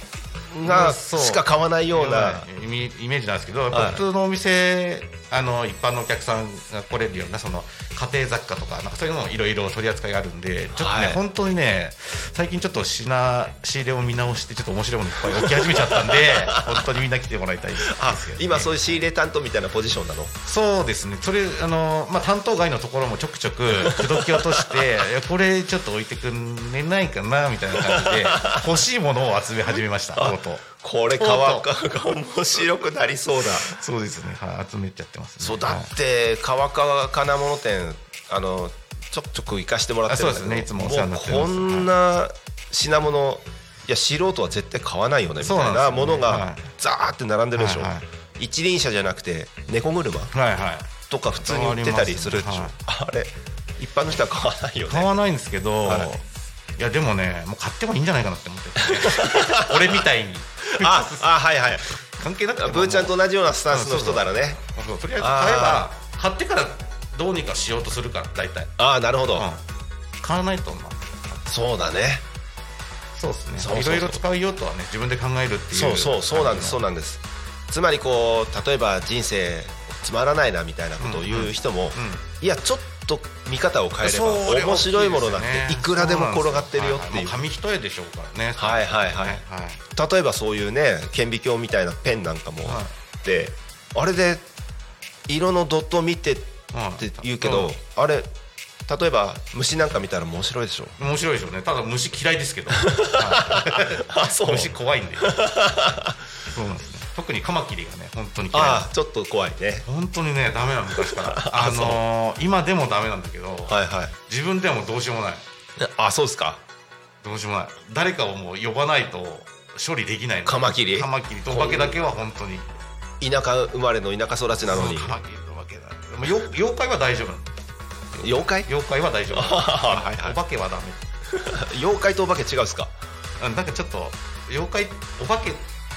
がしか買わないような。イメージなんですけど、やっ普通のお店あの一般のお客さんが来れるようなその家庭雑貨とかなんかそういうのもいろいろ取り扱いがあるんでちょっとね、はい本当にね最近ちょっと品仕入れを見直してちょっと面白いものいっぱい置き始めちゃったんで 本当にみんな来てもらいたいです。ね今そういう仕入れ担当みたいなポジションなの？そうですね。それあの、まあ、担当外のところもちょくちょく口説き落としていや これちょっと置いてくんれないかなみたいな感じで欲しいものを集め始めましたとうとうこれとう乾とうかが面白くなりそうだ。そうですね、はい、集めちゃってます、ね、そうだはいって川川金物店あのちょくちょく行かしてもらってるんですねいつもお世話になってこんな品物いや素人は絶対買わないよねみたいなものがはい。ザーって並んでるでしょ、はいはい。一輪車じゃなくて猫車とか普通に売ってたりするでしょ、あれ一般の人は買わないよね。買わないんですけど、はい。いやでもねもう買ってもいいんじゃないかなって思って。俺みたいに ああはいはい。関係なくブーちゃんと同じようなスタンスの人ならね。とりあえず買えば買ってからどうにかしようとするから大体、ああなるほど、うん、買わないとまあそうだね。そうですね。いろいろ使う用途はね自分で考えるっていうそうそうそうなんですそううなんです。つまりこう例えば人生つまらないなみたいなことを言う人も、いやちょっと見方を変えれば面白いものなんていくらでも転がってるよ。ってい。うは紙一重でしょうからねはいはいはい。はい例えばそういうね顕微鏡みたいなペンなんかもあって、あれで色のドットを見てって言うけど、うんあれ例えば虫なんか見たら面白いでしょ？面白いでしょうね。ただ虫嫌いですけど、はい。あそう。虫怖いんで。そうなんですね特にカマキリがね本当に嫌いああちょっと怖いね。本当にねダメなの昔から。あのー今でもダメなんだけど、はいはい。自分でもどうしようもない。あそうですか？どうしようもない。誰かをもう呼ばないと処理できないの。カマキリ？カマキリ。とお化けだけは本当に。田舎生まれの田舎育ちなのに。カマキリとお化けだで。もよ妖怪は大丈夫妖怪？妖怪は大丈夫はいはい。お化けはダメ。妖怪とお化け違うっすか？うんなんかちょっと妖怪お化け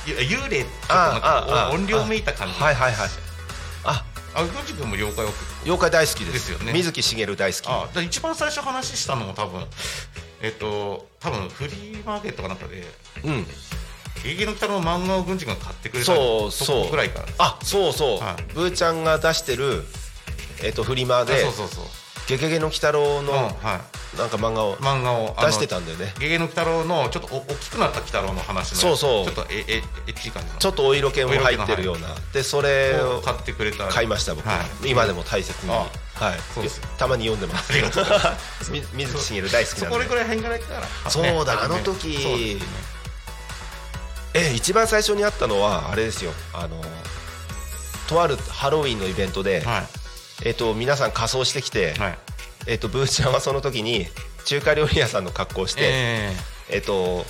幽霊ちょっとあなん音量めいた感じ。はいはいはい。あ。あぐんじ君も妖怪は妖怪大好きです。よね。水木しげる大好き。あだ一番最初話したのも多分えっと多分フリーマーケットかなんかでうん「ゲゲゲの鬼太郎」の漫画をぐんじ君が買ってくれたそうそう。ぐらいから。あそうそう、はい。ブーちゃんが出してるえっとフリマあでそうそうそう「ゲゲゲの鬼太郎」うんのはいなんか漫画を漫画を出してたんだよね。ゲゲゲの鬼太郎のちょっとお大きくなった鬼太郎の話のそうそう。ちょっとええエッチい感じのちょっとお色気も入ってるような。でそれを買ってくれた。買いました僕、はい。今でも大切に、あはい。たまに読んでます。水木しげる大好きなんで。そこれぐらい辺から言ったら。そうだねあの時。え一番最初にあったのはあれですよ。あのとあるハロウィンのイベントで、はい。えっと皆さん仮装してきて、はいえっとブーちゃんはその時に中華料理屋さんの格好をして、ええ。っと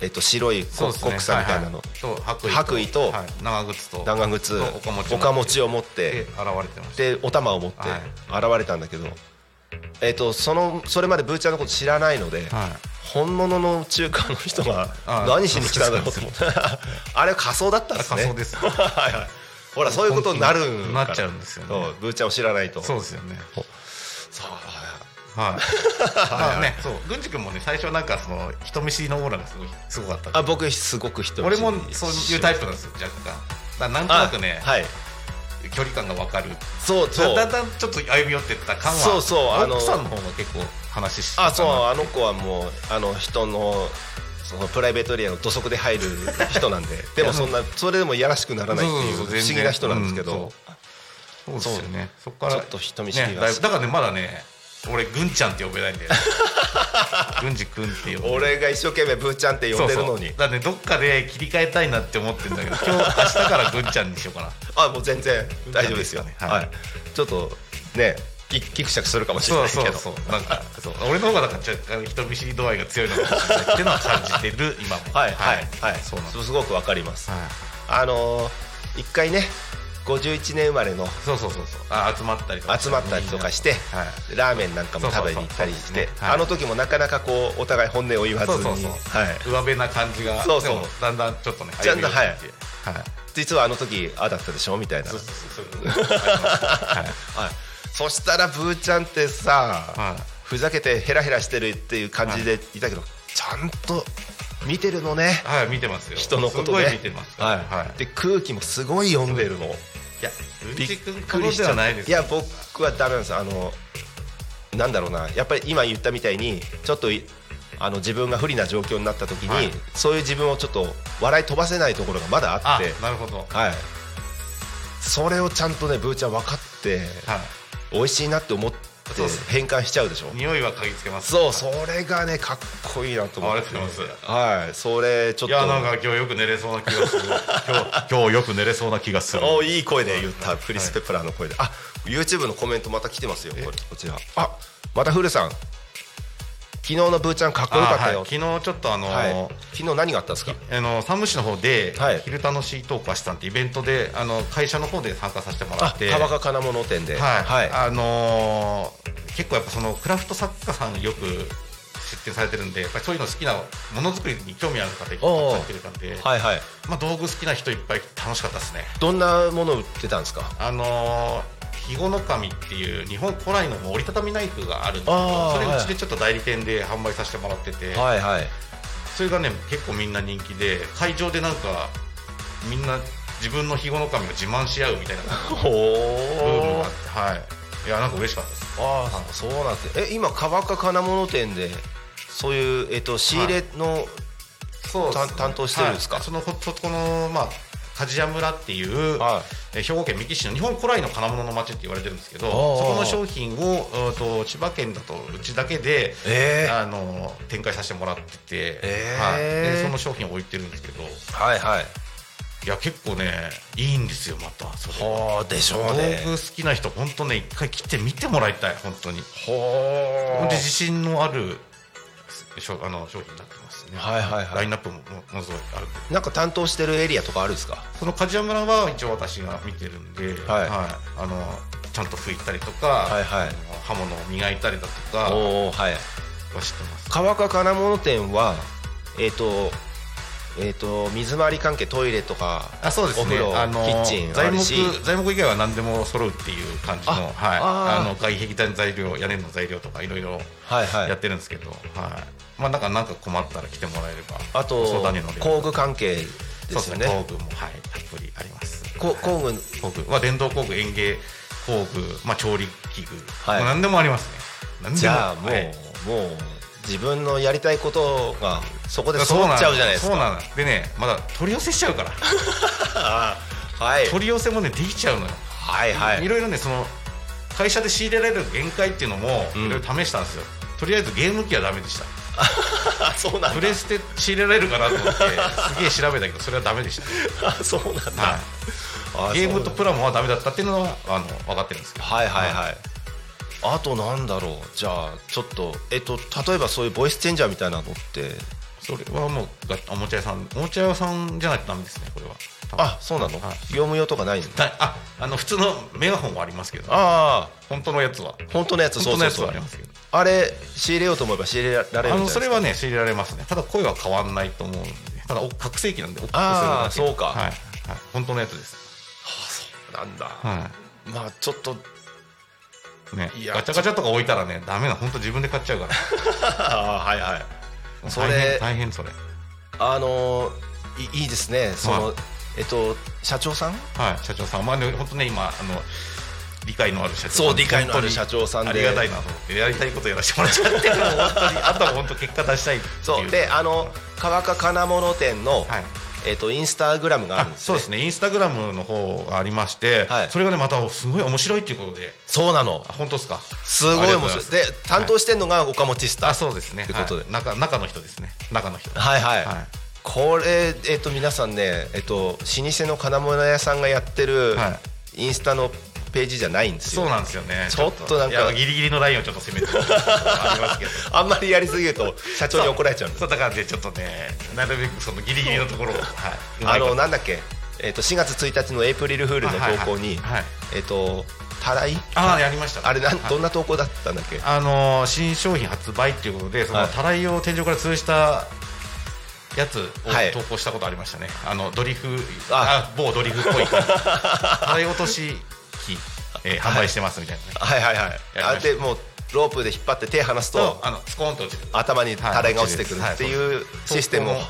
えっと白いそうですね。国草みたいなの、はいはい。白衣とはい長靴と長靴と岡持ち岡持ちを持っでて現れてました。でお玉を持ってはい。現れたんだけど、えっとそのそれまでブーちゃんのこと知らないので、はい。本物の中華の人があ何しに来たんだろうと思って。あれ仮装だったんですね。あ仮装です。はいはい。ほらそういうことになるなっちゃうんですよね。ブーちゃんを知らないと。そうですよねそうはい。まあねそう。郡司君もね最初なんかその人見知りのオーラがすごいすごかった。あ僕すごく人見俺も知りそういうタイプなんですよ若干。なんとなくねあはい。距離感が分かる。そうそう。だんだんちょっと歩み寄ってった感はそうそうあの奥さんの方が結構話してあそうあの子はもうあの人のそのプライベートエリアの土足で入る人なんで。でもそんなそれでもいやらしくならないっていう不思議な人なんですけどそうですよ。ね。そこからちょっと人見知りが。ねだからねまだね俺ぐんちゃんって呼べないんだよ。ぐんじくんって呼ぶ。俺が一生懸命ブーちゃんって呼んでるのに。だからねどっかで切り替えたいなって思ってるんだけど 今日明日からぐんちゃんにしようかな。あもう全然大丈夫ですよ。ねははい。いちょっとねぎぎくしゃくするかもしれないけど。そうそうなんか そう。俺の方がだから若干人見知り度合いが強いのかもしれないっていうのは感じてる今も。はいはい。はい。そうなんです。すごくわかります。はい。あのー一回ね51年生まれのそうそうそうそう。あ集まったりとか。集まったりとかしてはい。ラーメンなんかも食べに行ったりしてあの時もなかなかこうお互い本音を言わずに上辺な感じがそうそう。だんだんちょっとねちゃんと歩み寄ってきてはい。実はあの時ああだったでしょみたいな。そはいはい。そしたらブーちゃんってさはい。ふざけてヘラヘラしてるっていう感じでいたけどちゃんと見てるのね。はい見てますよ。人のことすごねい見てますはい。はい。で空気もすごい読んでるの。いやうんびっちくりしちゃないです。いや僕はダメなんですあのなんだろうな。やっぱり今言ったみたいにちょっといあの自分が不利な状況になった時に、はい。そういう自分をちょっと笑い飛ばせないところがまだああって。なるほど。はい。それをちゃんとねブーちゃん分かっては美味しいなって思ってそうそう変換しちゃうでしょ？い匂いは嗅ぎつけますそうそれがねかっこいいなと思って。はいそれちょっと。いやなんか今日よく寝れそうな気がする。今日 今日よく寝れそうな気がする。おいい声で言った。クリス・ペプラーの声で、あ YouTube のコメントまた来てますよこれこちら。あまたフルさん昨日のブーちゃんかっこよかったよ、あはい。昨日ちょっとあのはい。ー昨日何があったんですか？あの山武市の方で、はい。昼楽しいトークアシさんってイベントであの会社の方で参加させてもらあって。川賀金物店で。はい、はい。あのー結構やっぱそのクラフト作家さんよく出展されてるんでやっぱりそういうの好きなものづくりに興味ある方いっぱい来てるんで、はいはい。まあ、道具好きな人いっぱい楽しかったですね。どんなもの売ってたんですか？あのー肥後の神っていう日本古来の折りたたみナイフがあるんですけあどそれちでちょっと代理店で販売させてもらってて、はいはい。それがね結構みんな人気で会場でなんかみんな自分の肥後の神を自慢し合うみたいな ほブームーがあってはい。いやなんか嬉しかったです。ああそうなんですえ今川か金物店でそういう、えっと、仕入れの、そう担担当してるんですか？はい。そのこのまあ鍛冶屋村っていう、はえ兵庫県三木市の日本古来の金物の町って言われてるんですけどそこの商品をうんと千葉県だとうちだけで、えー。あの展開させてもらってて、えー。はい、でその商品を置いてるんですけど。はいはい。いや結構ねいいんですよまたそれ。ははあでしょう道ね具好きな人本当ね一回来て見てもらいたい本当に。ほで自信のあるあの商品になっね。はいはいはい。ラインナップももものすごいあるんで。なんか担当してるエリアとかあるんですか？その梶山村は一応私が見てるんで、はい。あのちゃんと拭いたりとか、はいはい。刃物を磨いたりだとかはおおはい。知ってます。川か金物店はえっ、とえっ、と水回り関係トイレとかあそうですね。お風呂あのキッチンあ材木材木以外は何でも揃うっていう感じのあはい。あー。あの外壁材料屋根の材料とかいろいろはいはい。やってるんですけど、はい。まあなんかなんか困ったら来てもらえればあと工具関係ですよね。工具もはい。たっぷりあります。こ工具。工具。は電動工具園芸工具まあ調理器具、はい。何でもありますね。何でも。じゃあもう、はい。もう自分のやりたいことがそこで揃っちゃうじゃないですか。そうなの。でねまだ取り寄せしちゃうから。あ はい。取り寄せもねできちゃうのよ、はいはい。いろいろねその会社で仕入れられる限界っていうのもうん。いろいろ試したんですよ、とりあえずゲーム機はダメでした。あ そうなんだ。プレステ仕入れられるかなと思ってすげえ調べたけどそれはダメでした、あそうなんだ、はい。あゲームとプラモはダメだったっていうのはあの分かってるんですけど。はいはいはいあとなんだろう。じゃあちょっとえっと例えばそういうボイスチェンジャーみたいなのって。それはもうがおもちゃ屋さんおもちゃ屋さんじゃないとダメですねこれはあそうなの、はい。業務用とかないんだだああの普通のメガホンはありますけどああ。本当のやつは。本当のやつそうそうそう。あれ仕入れようと思えば仕入れられるんじゃあのないですか？それはね仕入れられますね。ただ声は変わんないと思うんで。ただお覚醒器なんであーだけそうか。はい、はい、本当のやつです。なんだ、はまあちょっといね。ガチャガチャとか置いたらねダメな本当自分で買っちゃうから。あ はいはい。それ大変それ。あのーいいいですね。その、はい。えっと社長さん？はい社長さん。まあね本当ね今あの理解のある社長さん。そう理解のある社長さんで。ありがたいなと思って。やりたいことやらせてもらっちゃって あとは本当結果出したいそう。であの川か金物店の、はいえっとインスタグラムがあるんですね。そうですね。インスタグラムの方がありまして、はい。それがねまたすごい面白いっていうことで。そうなの。あ本当ですか？すごい面白い。で担当してんのが岡本スタあそうですね。ってことで。はい。中中の人ですね。中の人。はいはい、はい。これえっと皆さんねえっと老舗の金物屋さんがやってるはインスタのページじゃないんですよ、そうなんですよね。ちょっとなんか。ギリギリのラインをちょっと攻めてる。ありますけど。あんまりやりすぎると社長に怒られちゃうんです。そう。だからねちょっとねなるべくそのギリギリのところを、はい、あのなんだっけ？えっと4月1日のエイプリルフールの投稿に、えっとたらいああやりました。あれなんはい。どんな投稿だったんだっけ？あのー新商品発売っていうことでそはい。のたらいを天井から吊るしたやつをはい。投稿したことありましたね、あのドリフあ。あ某ドリフっぽい。たらい落とし機、えー販売してますみたいなね、はいはいはい。やりました。あでもうロープで引っ張って手離すととあのスコーンと頭にたらいが落ちてくるっていうシステムをはい。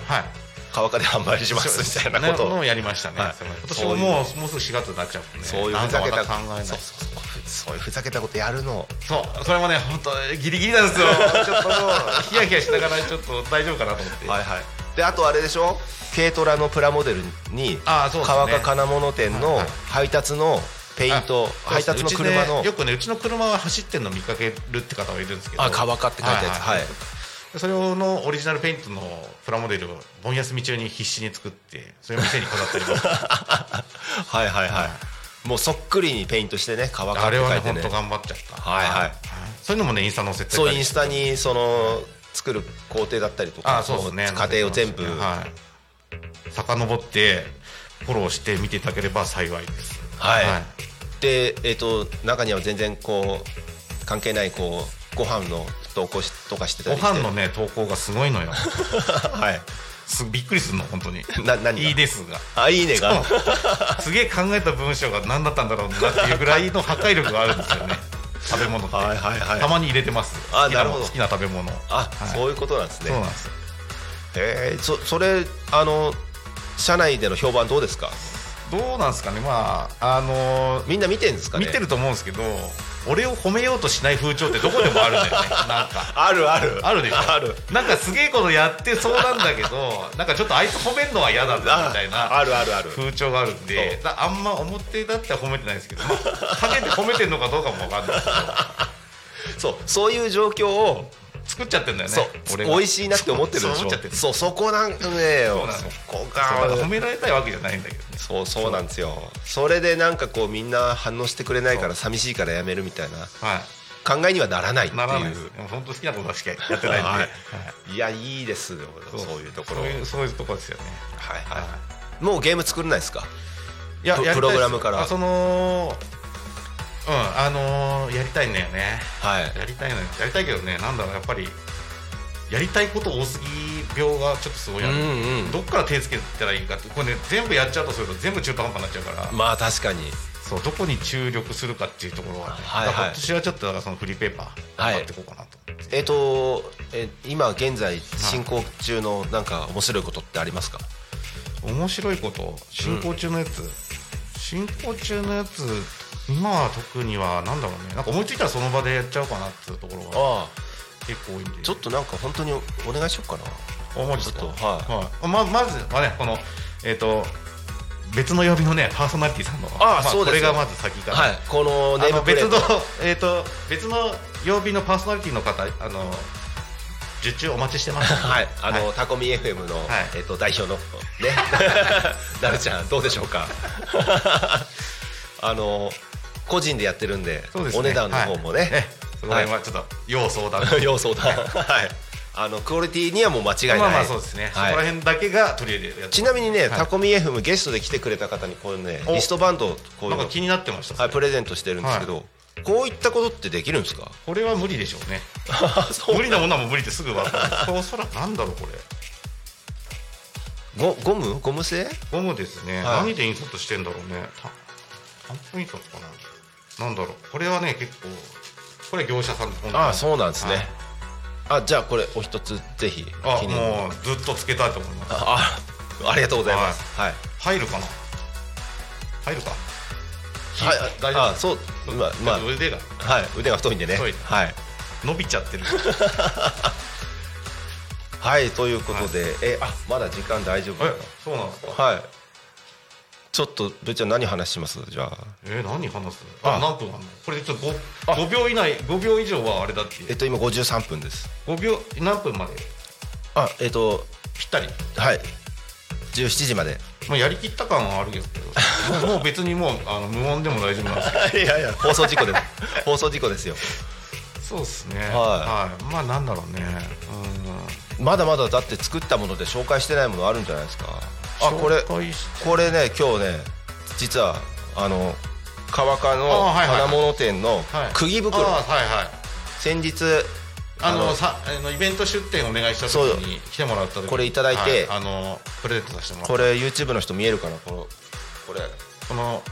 川かで販売しますみたいなことを。やりましたね、はい。今年ももうもうすぐ4月になっちゃうんで、ね、そういうふざけた考えないそうそうそうそういうふざけたことやるの。そう。それもね本当ギリギリなんですよ。ちょっともうヒヤヒヤしながらちょっと大丈夫かなと思って、はいはい。であとあれでしょ？軽トラのプラモデルに川か金物店のはいはい。配達のペイントあ配達の車の。よくねうちの車は走ってるの見かけるって方がいるんですけど。あ川かって書いたやつ。はいそれのオリジナルペイントのプラモデルを盆休み中に必死に作ってそれを店に飾ったりも はいはいはい。もうそっくりにペイントしてね川かあれって書てねはいね。本当頑張っちゃった。はいはい。そういうのもねインスタ載せてそうインスタにその作る工程だったりとかあそうですね。過程を全部はい。遡ってフォローして見ていただければ幸いですはい。でえっと中には全然こう関係ないこうご飯の投稿しとかしてたごりして。飯のね投稿がすごいのよ。はい。すびっくりするの本当に。な何が？いいですが。あいいねが。すげえ考えた文章が何だったんだろうなっていうぐらいの破壊力があるんですよね。食べ物って、はいはいはい。たまに入れてます。あななるほど。好きな食べ物。あ、はい。そういうことなんですね。そうなんです。よえー、そそれあの社内での評判どうですか？どうなんですかね。まああのーみんな見てんですかね。見てると思うんですけど俺を褒めようとしない風潮ってどこでもあるんだよね。なんか。あるある。あるでしょ。ある。なんかすげえことやってそうなんだけどなんかちょっとあいつ褒めるのは嫌だなみたいなあるあるある。風潮があるんであんま表だっては褒めてないですけど、まあ、陰で褒めてるのかどうかもわかんないですけど。そうそういう状況を作っちゃってんだよね。美味しいなって思ってるでしょ。そう思っちゃってる。そこなんねよそこそうだか。ら褒がめられたいわけじゃないんだけどね。そうそうなんですよ。それでなんかこうみんな反応してくれないから寂しいからやめるみたいなは考えにはならないっていう。いならないです。本当好きなことしかやってないんで、はい。はい。いやいいですよ。そう。いうところ。そういうところですよね。はいはい。もうゲーム作れないですか？プいやプログラムから。あそのうんあのーやりたいんだよね。はい。やりたいのよ。やりたいけどねなんだろうやっぱりやりたいこと多すぎ病がちょっとすごいある、うんうん。どっから手つけたらいいかってこれね全部やっちゃうとすると全部中途半端になっちゃうから、まあ確かに。そうどこに注力するかっていうところはね、はいはい。今年はちょっとだからそのフリーペーパーはい。頑張っていこうかなと、えっ、とえ今現在進行中のなんか面白いことってありますか？面白いこと？進行中のやつ、進行中のやつ今は特にはなんだろうね。なんか思いついたらその場でやっちゃおうかなっていうところがあ結構多いんで。あちょっとなんか本当におお願いしようかな。あマちょっとはい。ままずはねこのえっ、と別の曜日のねパーソナリティさんのまあそうですよ。これがまず先から、はい。このネーあの別のえっ、と別の曜日のパーソナリティの方あの受注お待ちしてます はい。あの、はい。タコミ FM の、はい。えっと代表のね。なるちゃんどうでしょうか？あの個人でやってるんでね。お値段の方もね、はい。ええ。その辺はちょっと要相談。要相談。はい。あのクオリティにはもう間違いない。まあまあそうですね、はい。そこら辺だけが取り入れてやってちなみにね、はい。タコミ FM ゲストで来てくれた方にこういうねお。リストバンドをこういうの。なんか気になってました、はい、プレゼントしてるんですけど、こういったことってできるんですか？これは無理でしょうね。そう無理なものはもう無理ってすぐ分かる。おそらくなんだろうこれ。ゴゴム？ゴム製？ゴムですね、はい。何で印刷してんだろうね。た単本印刷かな？なんだろう。これはね結構これ業者さん本ああそうなんですね、はい。あじゃあこれお一つぜひあもうずっとつけたいと思います。ああありがとうございます。はい。入るかな？入るか？はい、大丈夫？あそうまあまあ。腕が。はい腕が太いんでね。はい。伸びちゃってる。はいということで、えあまだ時間大丈夫？そうなんですか？なはいちょっとぶっちゃん何話します？じゃあ。えー、何話す？ああ。何分あんのこれちょっと 5, あ。5秒以内5秒以上はあれだってえっと今53分です。5秒何分まで？あえっとぴったり？はい。17時まで。まあやりきった感はあるけど。もう別にもうあの無音でも大丈夫なんですけど いやいや放送事故です 放送事故ですよ。そうですね。はい。はい。まあなんだろうね。まだまだだって作ったもので紹介してないものあるんじゃないですか。うんあこれこれね今日ね実はあの川香あのはいはい。金物店のはい。釘袋、あはいはい。先日あのさあのイベント出店お願いした時そう。に来てもらった時にこれいただいて。はあのプレゼントさせてもらった。これ YouTube の人見えるかなこのこれ。この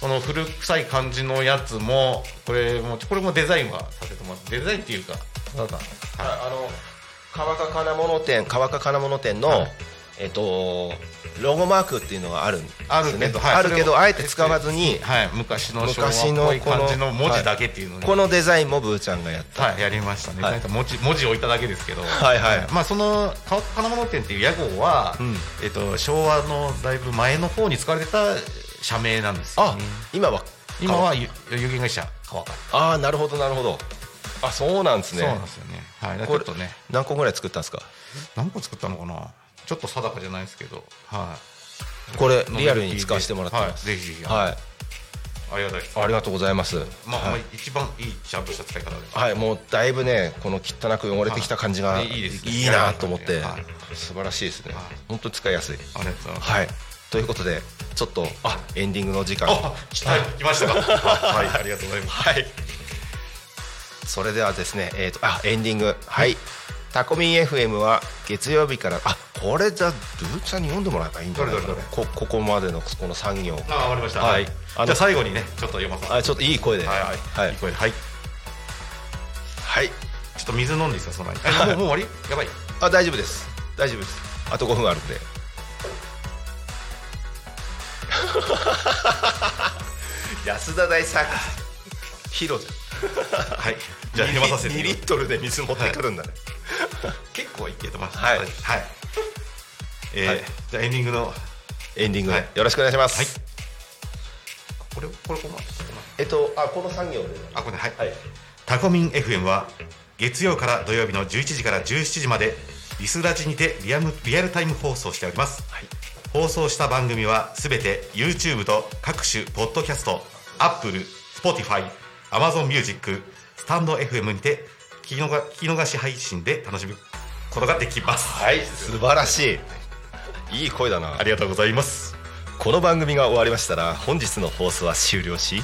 この古臭い感じのやつもこれもこれもデザインはさせてもらってデザインっていうかなんかあの川香金物店川香金物店の、はいえっとロゴマークっていうのがあるんですね。あるけど、はい。あるけそれをどあえて使わずにはい、昔の昭和昔の感じの文字だけっていうのに、このデザインもブーちゃんがやった。はい、やりましたね、はい。なんか文字文字を置いただけですけど、はいはい。まあ、そのか金物店っていう屋号は、ん。えっと、昭和のだいぶ前の方に使われてた社名なんですよ、あ今は今は有有限会社。川。かああなるほどなるほど。あそうなんですね。そうなんですよね、はい、ちょっとね。何個ぐらい作ったんですか？何個作ったのかな？ちょっと定かじゃないですけど、はこれい、リアルに使わせてもらってます。はい、ぜひぜひ、はい。ありがたいです。ありがとうございます。まあ、はい。一番いいちゃんとした使い方です、はい、もうだいぶねこの汚く汚れてきた感じがはい。いなと思ってはい。素晴らしいですね。はい。本当に使いやすい。ありがとうございます。はい。ということでちょっとあエンディングの時間。あ、来た来ました。か。はい、ありがとうございます。はい。それではですねえっ、とあエンディング。はいタコミン FM は月曜日からあこれじゃあルーちゃんに読んでもらえばいいんじゃないかな。どれどれこここまでのこの産業。あわかりました。はい。じあのゃあ最後にねちょっと読まさせて。あちょっといい声で。はいははい。い、いい声で。はい。ちょはいっと水飲んでいいですかその前に。あもうもう終わり？やばい。あ大丈夫です。大丈夫です。あと5分あるんで。安田大サーカスヒロじゃん はい。じゃあ読まさせて。2リットルで水持ってくるんだね、結構いけてますはい。はい。えーはい。じゃあエンディングの。エンディング、はい。よろしくお願いします、はい。これこれこのえっとあこの産業で。あこれねはい、はい。タコミン FM は月曜から土曜日の11時から17時までリスラジにてリアムリアルタイム放送しております、放送した番組はすべて YouTube と各種ポッドキャスト Apple、Spotify、Amazon Music、スタンド FM にて聞き逃聞き逃し配信で楽しむことができます。はい。素晴らしい。いい声だな。ありがとうございます。この番組が終わりましたら本日の放送は終了し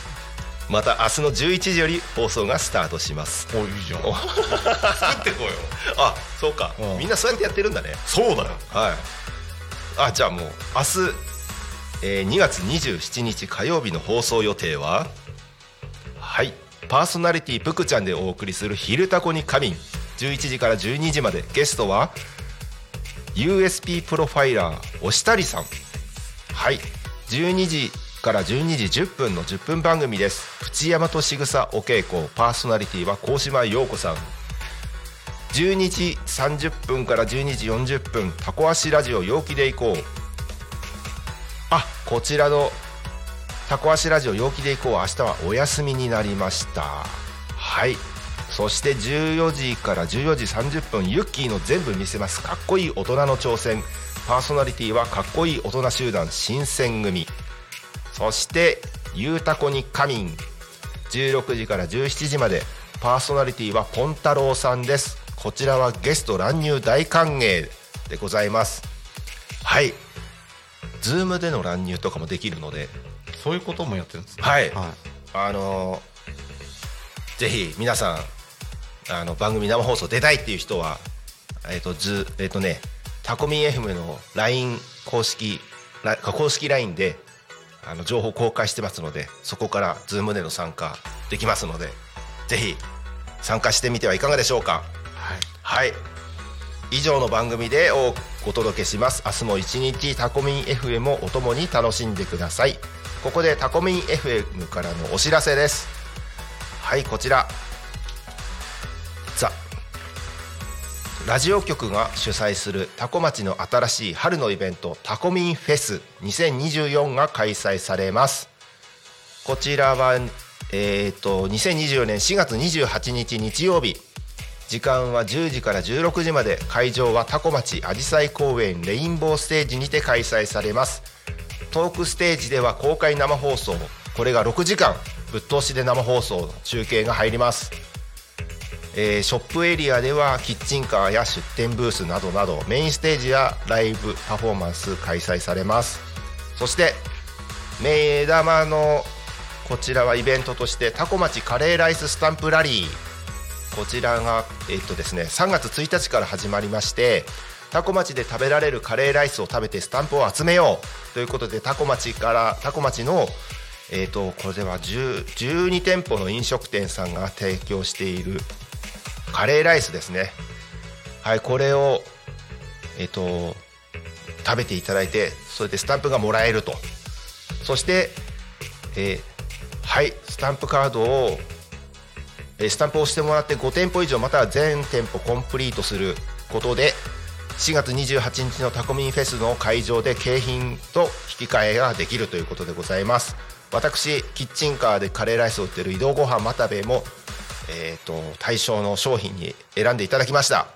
また明日の11時より放送がスタートします。おいいじゃん。お。作ってこうよ。あそうか、うん。みんなそうやってやってるんだね。そうだよ。はい。あじゃあもう明日、えー2月27日火曜日の放送予定ははいパーソナリティぷくちゃんでお送りする「昼タコに仮眠」11時から12時までゲストは USP プロファイラー押谷さん。はい。12時から12時10分の10分番組です。淵山としぐさお稽古パーソナリティは高島陽子さん。12時30分から12時40分タコ足ラジオ陽気でいこう。あこちらのタコ足ラジオ陽気でいこう。明日はお休みになりました。はい。そして14時から14時30分ユッキーの全部見せます。かっこいい大人の挑戦。パーソナリティはかっこいい大人集団新選組。そしてゆうたこに仮眠。16時から17時まで。パーソナリティはポンタロウさんです。こちらはゲスト乱入大歓迎。でございます。はい。ズームでの乱入とかもできるので。そういうこともやってるんですね。はい。はい。あのーぜひ皆さんあの番組生放送出たいっていう人はえっ、とずえっ、とねタコミン FM の LINE 公式ラ公式 LINE であの情報公開してますのでそこからズームでの参加できますのでぜひ参加してみてはいかがでしょうか。はい。以上の番組でおお届けします。明日も一日タコミン FM をお供に楽しんでくださいここでタコミン FM からのお知らせです。はいこちら。ザ。ラジオ局が主催するタコ町の新しい春のイベントタコミンフェス2024が開催されます。こちらはえー、と2024年4月28日日曜日。時間は10時から16時まで会場はタコ町あじさい公園レインボーステージにて開催されます。トークステージでは公開生放送。これが6時間ぶっ通しで生放送の中継が入ります、えーショップエリアではキッチンカーや出店ブースなどなどメインステージやライブパフォーマンス開催されます。そして目玉のこちらはイベントとしてタコ町カレーライススタンプラリー。こちらが、えっとですね、3月1日から始まりましてタコ町で食べられるカレーライスを食べてスタンプを集めようということでタコ町からタコ町の、えっとこれは12店舗の飲食店さんが提供しているカレーライスですね。はいこれをえっと食べていただいてそれでスタンプがもらえると。そして、えーはいスタンプカードをえースタンプを押してもらって5店舗以上または全店舗コンプリートすることで4月28日のタコミンフェスの会場で景品と引き換えができるということでございます。私キッチンカーでカレーライスを売ってる移動ごはん又兵衛も、えー、と対象の商品に選んでいただきました。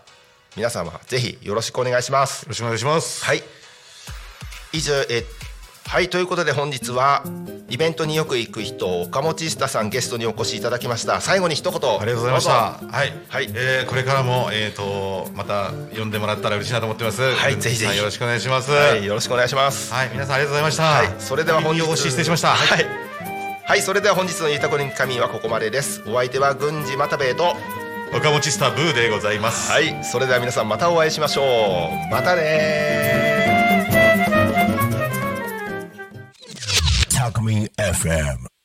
皆様ぜひよろしくお願いします。よろしくお願いします。はい。以上えはいということで本日はイベントによく行く人岡本スタさんゲストにお越しいただきました。最後に一言。ありがとうございました。はい、はい。えーこれからもえっ、とまた呼んでもらったら嬉しいなと思ってます。はいぜひぜひ。よろしくお願いします。はいよろしくお願いします。はい、皆さんありがとうございました。はいそれでは本日お失礼しました。はい。はいそれでは本日のゆうたこに神はここまでです。お相手は郡司又兵衛と岡持スタブーでございます。はいそれでは皆さんまたお会いしましょう。またねタコミン FM